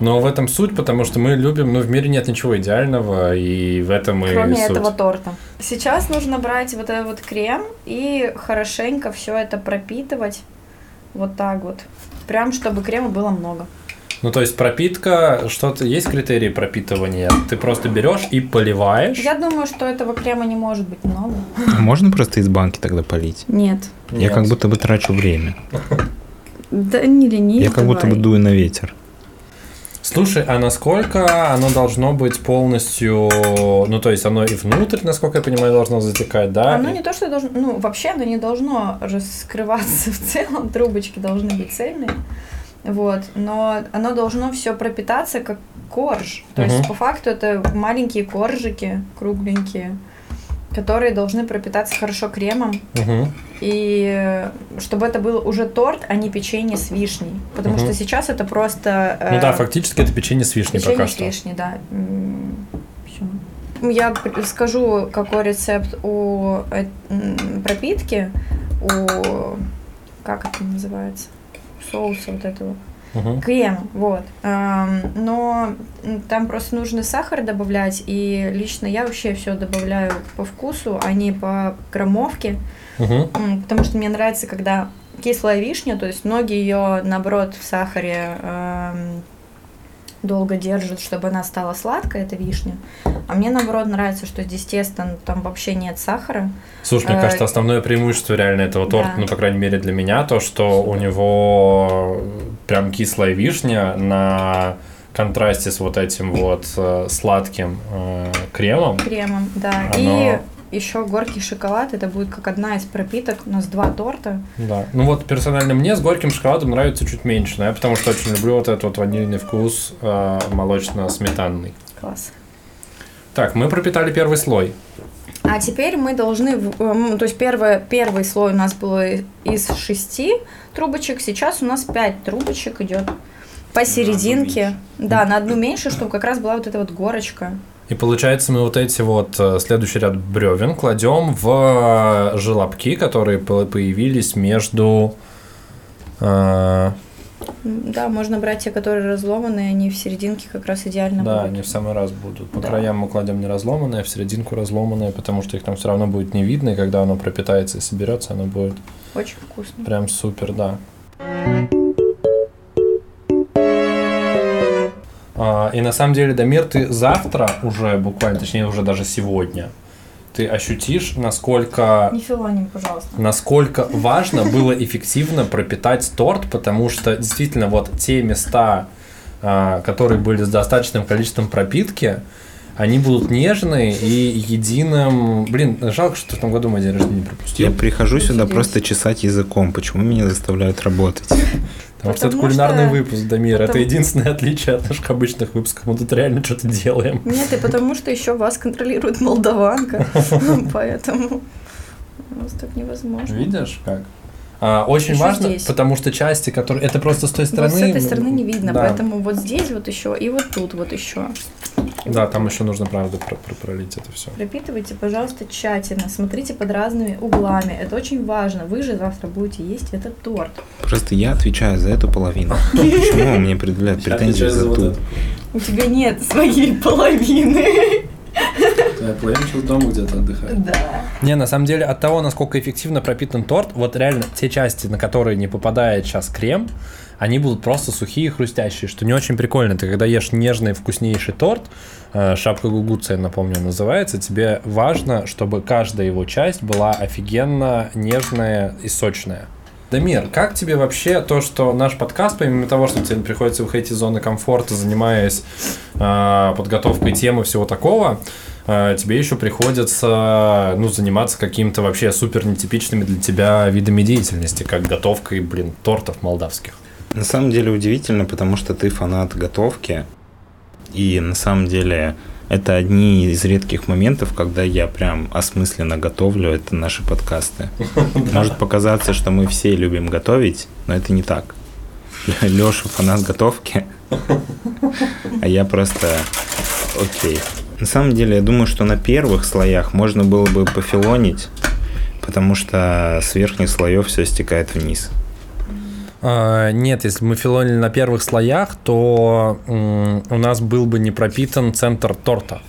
Но в этом суть, потому что мы любим, ну, в мире нет ничего идеального, и в этом и Кроме суть. этого торта. Сейчас нужно брать вот этот вот крем и хорошенько все это пропитывать. Вот так вот. Прям, чтобы крема было много. Ну, то есть пропитка, что-то есть критерии пропитывания? Ты просто берешь и поливаешь? Я думаю, что этого крема не может быть много. А Можно просто из банки тогда полить? Нет. Я Нет. как будто бы трачу время. Да не лени. Я как будто бы дую на ветер. Слушай, а насколько оно должно быть полностью, ну, то есть оно и внутрь, насколько я понимаю, должно затекать, да? Оно И- не то, что должно... Ну, вообще оно не должно раскрываться в целом. Трубочки должны быть цельные. Вот. Но оно должно все пропитаться как корж. То есть, Мгм. по факту, это маленькие коржики, кругленькие, которые должны пропитаться хорошо кремом. Мгм. И э, чтобы это был уже торт, а не печенье с вишней. Потому Мгм. что сейчас это просто... Ну э, да, фактически это печенье с вишней Печенье пока с что. вишней, да. Все. Я скажу, какой рецепт у э, пропитки, у... Как это называется? Соуса вот этого. Мгм. Крем, вот. Но там просто нужно сахар добавлять, и лично я вообще все добавляю по вкусу, а не по граммовке. М, Потому что мне нравится, когда кислая вишня, то есть многие ее, наоборот, в сахаре долго держат, чтобы она стала сладкой, эта вишня. А мне, наоборот, нравится, что здесь тесто, там вообще нет сахара. Слушай, мне Э, кажется, основное преимущество реально этого торта, да. ну, по крайней мере, для меня, то, что у него прям кислая вишня на контрасте с вот этим вот э, сладким э, кремом. Кремом, да. Оно- И еще горький шоколад, это будет как одна из пропиток. У нас два торта. Да. Ну вот персонально мне с горьким шоколадом нравится чуть меньше, но я потому что очень люблю вот этот вот ванильный вкус э, молочно-сметанный. Класс. Так, мы пропитали первый слой. А теперь мы должны, эм, то есть первый, первый слой у нас было из шести трубочек, сейчас у нас пять трубочек идет посерединке. Да, на одну меньше, чтобы как раз была вот эта вот горочка. И получается, мы вот эти вот э, следующий ряд бревен кладем в э, желобки, которые по- появились между э, Да, можно брать те, которые разломанные, они в серединке как раз идеально Да, будут. они в самый раз будут. По Да. краям мы кладем не разломанные, а в серединку разломанные, потому что их там все равно будет не видно, и когда оно пропитается и соберется, оно будет Очень вкусно. прям супер, да. А, и на самом деле, Дамир, ты завтра уже, буквально, точнее, уже даже сегодня, ты ощутишь, насколько Не филоним, пожалуйста. насколько важно было эффективно пропитать торт, потому что действительно вот те места, а, которые были с достаточным количеством пропитки, они будут нежные и единым... Блин, жалко, что в том году мой день рождения пропустил. Я прихожу сюда Сидеть. просто чесать языком. Почему меня заставляют работать? Потому что это Потому кулинарный что- выпуск, Дамир. Это потому- единственное отличие от наших обычных выпусков. Мы тут реально что-то делаем. Нет, и потому что еще вас контролирует молдаванка, поэтому у нас так невозможно. Видишь, как? А, очень важно, здесь. потому что части, которые... Это просто с той стороны... Вот с этой стороны не видно, Да. поэтому вот здесь вот еще и вот тут вот еще. Да, там еще нужно, правда, про- про- пролить это все. Пропитывайте, пожалуйста, тщательно. Смотрите под разными углами. Это очень важно. Вы же завтра будете есть этот торт. Просто я отвечаю за эту половину. Почему мне предъявляют претензии за ту? У тебя нет своей половины. Я половина сейчас дома где-то отдыхает. Да. Не, на самом деле, от того, насколько эффективно пропитан торт, вот реально те части, на которые не попадает сейчас крем, они будут просто сухие и хрустящие, что не очень прикольно. Ты когда ешь нежный вкуснейший торт, э, шапка гугуция, напомню, называется, тебе важно, чтобы каждая его часть была офигенно нежная и сочная. Дамир, как тебе вообще то, что наш подкаст, помимо того, что тебе приходится выходить из зоны комфорта, занимаясь э, подготовкой темы всего такого, э, тебе еще приходится ну, заниматься какими-то вообще супер нетипичными для тебя видами деятельности, как готовкой, блин, тортов молдавских. На самом деле удивительно, потому что ты фанат готовки. И на самом деле это одни из редких моментов, когда я прям осмысленно готовлю. Это наши подкасты. Может показаться, что мы все любим готовить, но это не так. Леша фанат готовки, а я просто окей. На самом деле, я думаю, что на первых слоях можно было бы пофилонить, потому что с верхних слоев все стекает вниз. А, нет, если мы филонили на первых слоях, то у нас был бы не пропитан центр торта.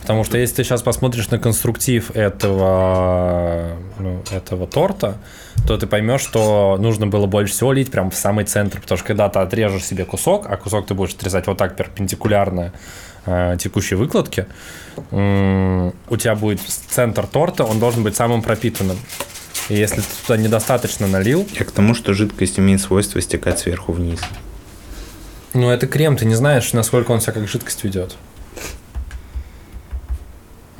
Потому что если ты сейчас посмотришь на конструктив этого, ну, этого торта, то ты поймешь, что нужно было больше всего лить прям в самый центр. Потому что когда ты отрежешь себе кусок, а кусок ты будешь отрезать вот так перпендикулярно э, текущей выкладке, м, у тебя будет центр торта, он должен быть самым пропитанным. И если ты туда недостаточно налил, Я к тому, что жидкость имеет свойство стекать сверху вниз. Ну, это крем, ты не знаешь, насколько он себя как жидкость ведет.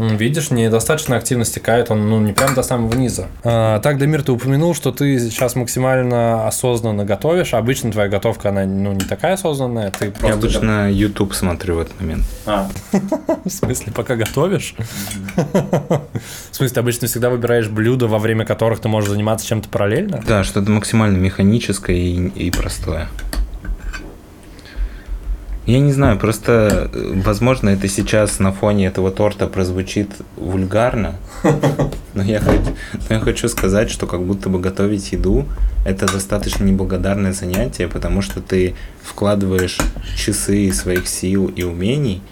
Видишь, недостаточно активно стекает, он ну, не прям до самого низа. А, так, Дамир, ты упомянул, что ты сейчас максимально осознанно готовишь. Обычно твоя готовка, она ну, не такая осознанная. Ты Я просто... обычно YouTube смотрю в этот момент. А. В смысле, пока готовишь? В смысле, обычно всегда выбираешь блюда, во время которых ты можешь заниматься чем-то параллельно? Да, что-то максимально механическое и, и простое. Я не знаю, просто, э, возможно, это сейчас на фоне этого торта прозвучит вульгарно, но я, но я хочу сказать, что как будто бы готовить еду – это достаточно неблагодарное занятие, потому что ты вкладываешь часы своих сил и умений,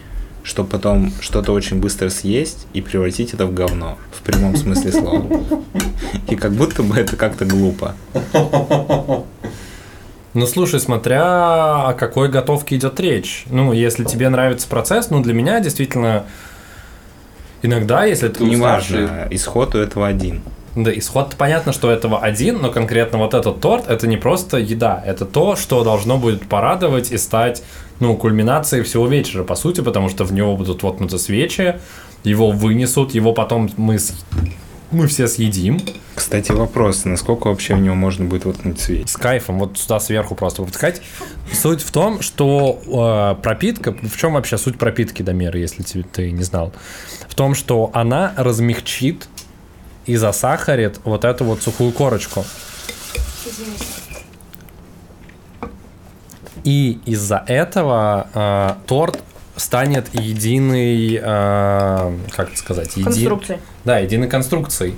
чтобы потом что-то очень быстро съесть и превратить это в говно, в прямом смысле слова. И как будто бы это как-то глупо. Ну, слушай, смотря о какой готовке идет речь. Ну, если тебе нравится процесс, ну, для меня действительно иногда, если ты уставший- Неважно, исход у этого один. Да, исход понятно, что этого один, но конкретно вот этот торт это не просто еда, это то, что должно будет порадовать и стать, ну, кульминацией всего вечера, по сути, потому что в него будут воткнуты свечи, его вынесут, его потом мы, мы все съедим Кстати, вопрос, насколько вообще в него можно будет воткнуть свеч? с кайфом, вот сюда сверху просто выпускать. Суть в том, что э, пропитка, в чем вообще суть пропитки, Дамир, если ты, ты не знал? В том, что она размягчит и засахарит вот эту вот сухую корочку. И из-за этого э, торт станет единый, э, как это сказать, еди- Конструкции. Да, единой конструкцией.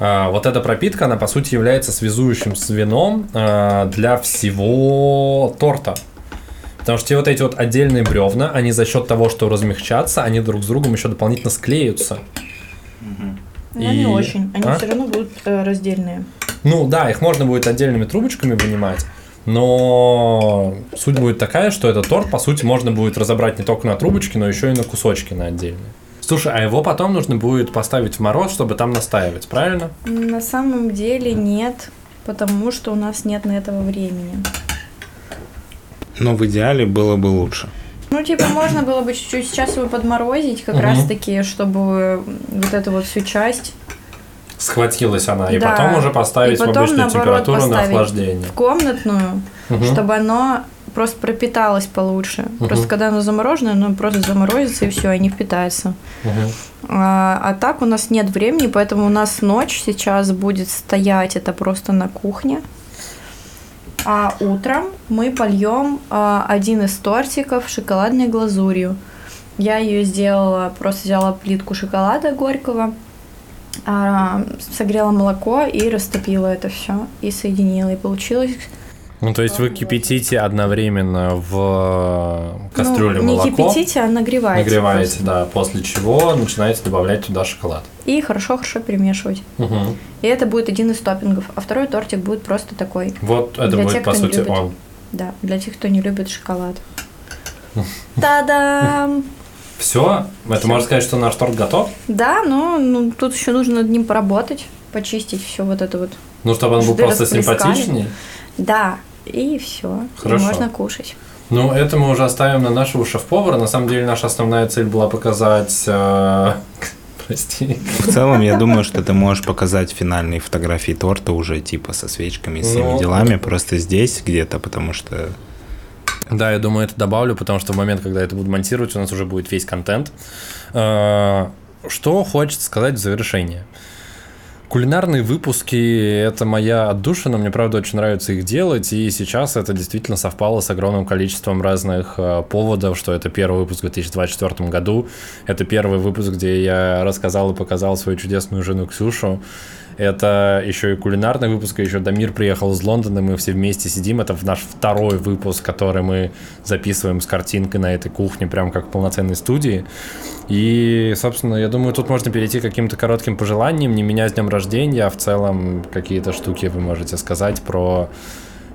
А, вот эта пропитка, она по сути является связующим звеном а, для всего торта. Потому что те вот эти вот отдельные бревна, они за счет того, что размягчатся, они друг с другом еще дополнительно склеются. Но И- очень. Они А? все равно будут э, раздельные. Ну да, их можно будет отдельными трубочками вынимать, но суть будет такая, что этот торт, по сути, можно будет разобрать не только на трубочки, но еще и на кусочки на отдельные. Слушай, а его потом нужно будет поставить в мороз, чтобы там настаивать, правильно? На самом деле нет, потому что у нас нет на этого времени. Но в идеале было бы лучше. Ну, типа, можно было бы чуть-чуть сейчас его подморозить, как Мгм. раз-таки, чтобы вот эту вот всю часть Схватилась она, и Да. потом уже поставить И потом, в обычную наоборот, температуру на охлаждение. в комнатную, Мгм. чтобы оно просто пропиталось получше. Мгм. Просто когда оно замороженное, оно просто заморозится и все, и не впитается. Мгм. А, а так у нас нет времени, поэтому у нас ночь сейчас будет стоять, это просто на кухне. а утром мы польем а, один из тортиков шоколадной глазурью. Я ее сделала, просто взяла плитку шоколада горького, а, согрела молоко и растопила это все и соединила, и получилось Ну, то есть вы кипятите одновременно в кастрюле ну, не молоко. кипятите, а нагреваете. Нагреваете, просто. да, после чего начинаете добавлять туда шоколад. И хорошо-хорошо перемешивать. Мгм. И это будет один из топпингов. А второй тортик будет просто такой. Вот это Для будет, тех, по не сути, любит. он. Да, для тех, кто не любит шоколад. Та-дам! Все? Это можно сказать, что наш торт готов? Да, но ну, тут еще нужно над ним поработать, почистить все вот это вот. Ну, чтобы он был просто симпатичней. Да, и все. И Хорошо. можно кушать. Ну, это мы уже оставим на нашего шеф-повара. На самом деле, наша основная цель была показать... э, Прости. В целом, я думаю, что ты можешь показать финальные фотографии торта уже типа со свечками, с всеми Ну. делами, просто здесь где-то, потому что Да, я думаю, это добавлю, потому что в момент, когда это буду монтировать, у нас уже будет весь контент. Э, Что хочется сказать в завершение? Кулинарные выпуски – это моя отдушина, мне, правда, очень нравится их делать, и сейчас это действительно совпало с огромным количеством разных э, поводов, что это первый выпуск в 2024 году, это первый выпуск, где я рассказал и показал свою чудесную жену Ксюшу, это еще и кулинарный выпуск, еще Дамир приехал из Лондона, мы все вместе сидим. Это наш второй выпуск, который мы записываем с картинкой на этой кухне, прям как в полноценной студии. И, собственно, я думаю, тут можно перейти к каким-то коротким пожеланиям. Не меня с днем рождения, а в целом какие-то штуки вы можете сказать про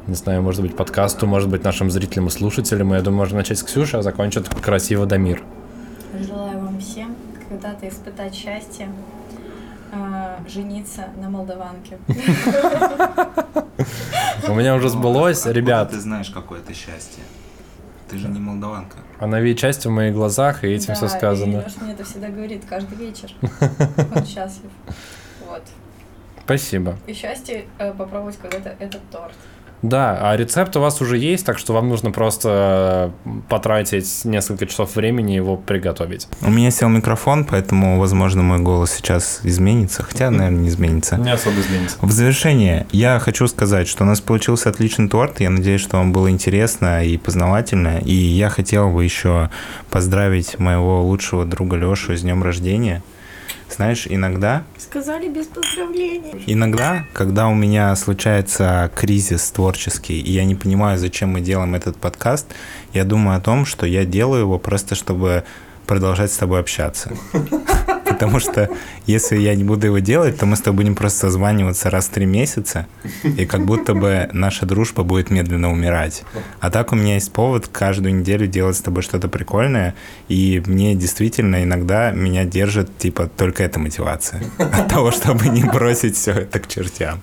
не знаю, может быть, подкасту, может быть, нашим зрителям и слушателям. Я думаю, можно начать с Ксюши, а закончит красиво Дамир. Желаю вам всем когда-то испытать счастье, жениться на молдаванке. У меня уже сбылось, ребят. Ты знаешь, какое это счастье. Ты же не молдаванка. Она видит счастье в моих глазах, и этим все сказано. Лёша мне это всегда говорит каждый вечер. Он счастлив. Вот. Спасибо. И счастье э, попробовать когда-то этот торт. Да, а рецепт у вас уже есть, так что вам нужно просто потратить несколько часов времени его приготовить. У меня сел микрофон, поэтому, возможно, мой голос сейчас изменится, хотя, наверное, не изменится. Не особо изменится. В завершение я хочу сказать, что у нас получился отличный торт. Я надеюсь, что вам было интересно и познавательно. И я хотел бы еще поздравить моего лучшего друга Лешу с днем рождения. Знаешь, иногда Сказали без поздравлений. Иногда, когда у меня случается кризис творческий, и я не понимаю, зачем мы делаем этот подкаст, я думаю о том, что я делаю его просто, чтобы продолжать с тобой общаться. Потому что если я не буду его делать, то мы с тобой будем просто созваниваться раз в три месяца, и как будто бы наша дружба будет медленно умирать. А так у меня есть повод каждую неделю делать с тобой что-то прикольное, и мне действительно иногда меня держит, типа, только эта мотивация. От того, чтобы не бросить все это к чертям.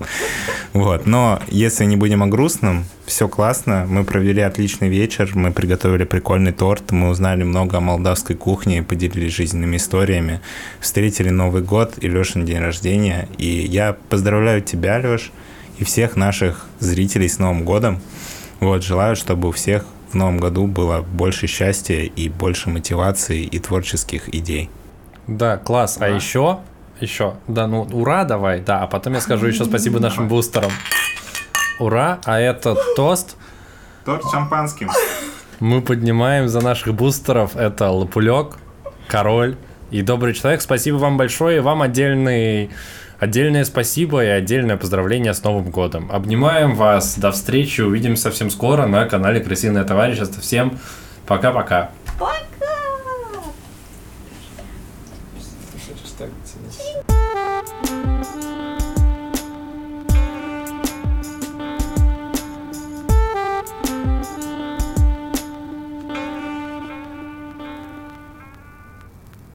Вот. Но если не будем о грустном, все классно. Мы провели отличный вечер, мы приготовили прикольный торт, мы узнали много о молдавской кухне, поделились жизненными историями, встретили Новый год и Лешин день рождения. И я поздравляю тебя, Леш, и всех наших зрителей с Новым годом. Вот, желаю, чтобы у всех в Новом году было больше счастья и больше мотивации и творческих идей. Да, класс. А Ура. еще, еще, да, ну, ура давай, да, а потом я скажу еще спасибо нашим бустерам. Ура, а этот тост Торт шампанским. мы поднимаем за наших бустеров. Это Лапулек, Король и Добрый Человек. Спасибо вам большое, и вам отдельный Отдельное спасибо и отдельное поздравление с Новым годом. Обнимаем вас. До встречи. Увидимся совсем скоро на канале Крысиное товарищество. Всем пока-пока.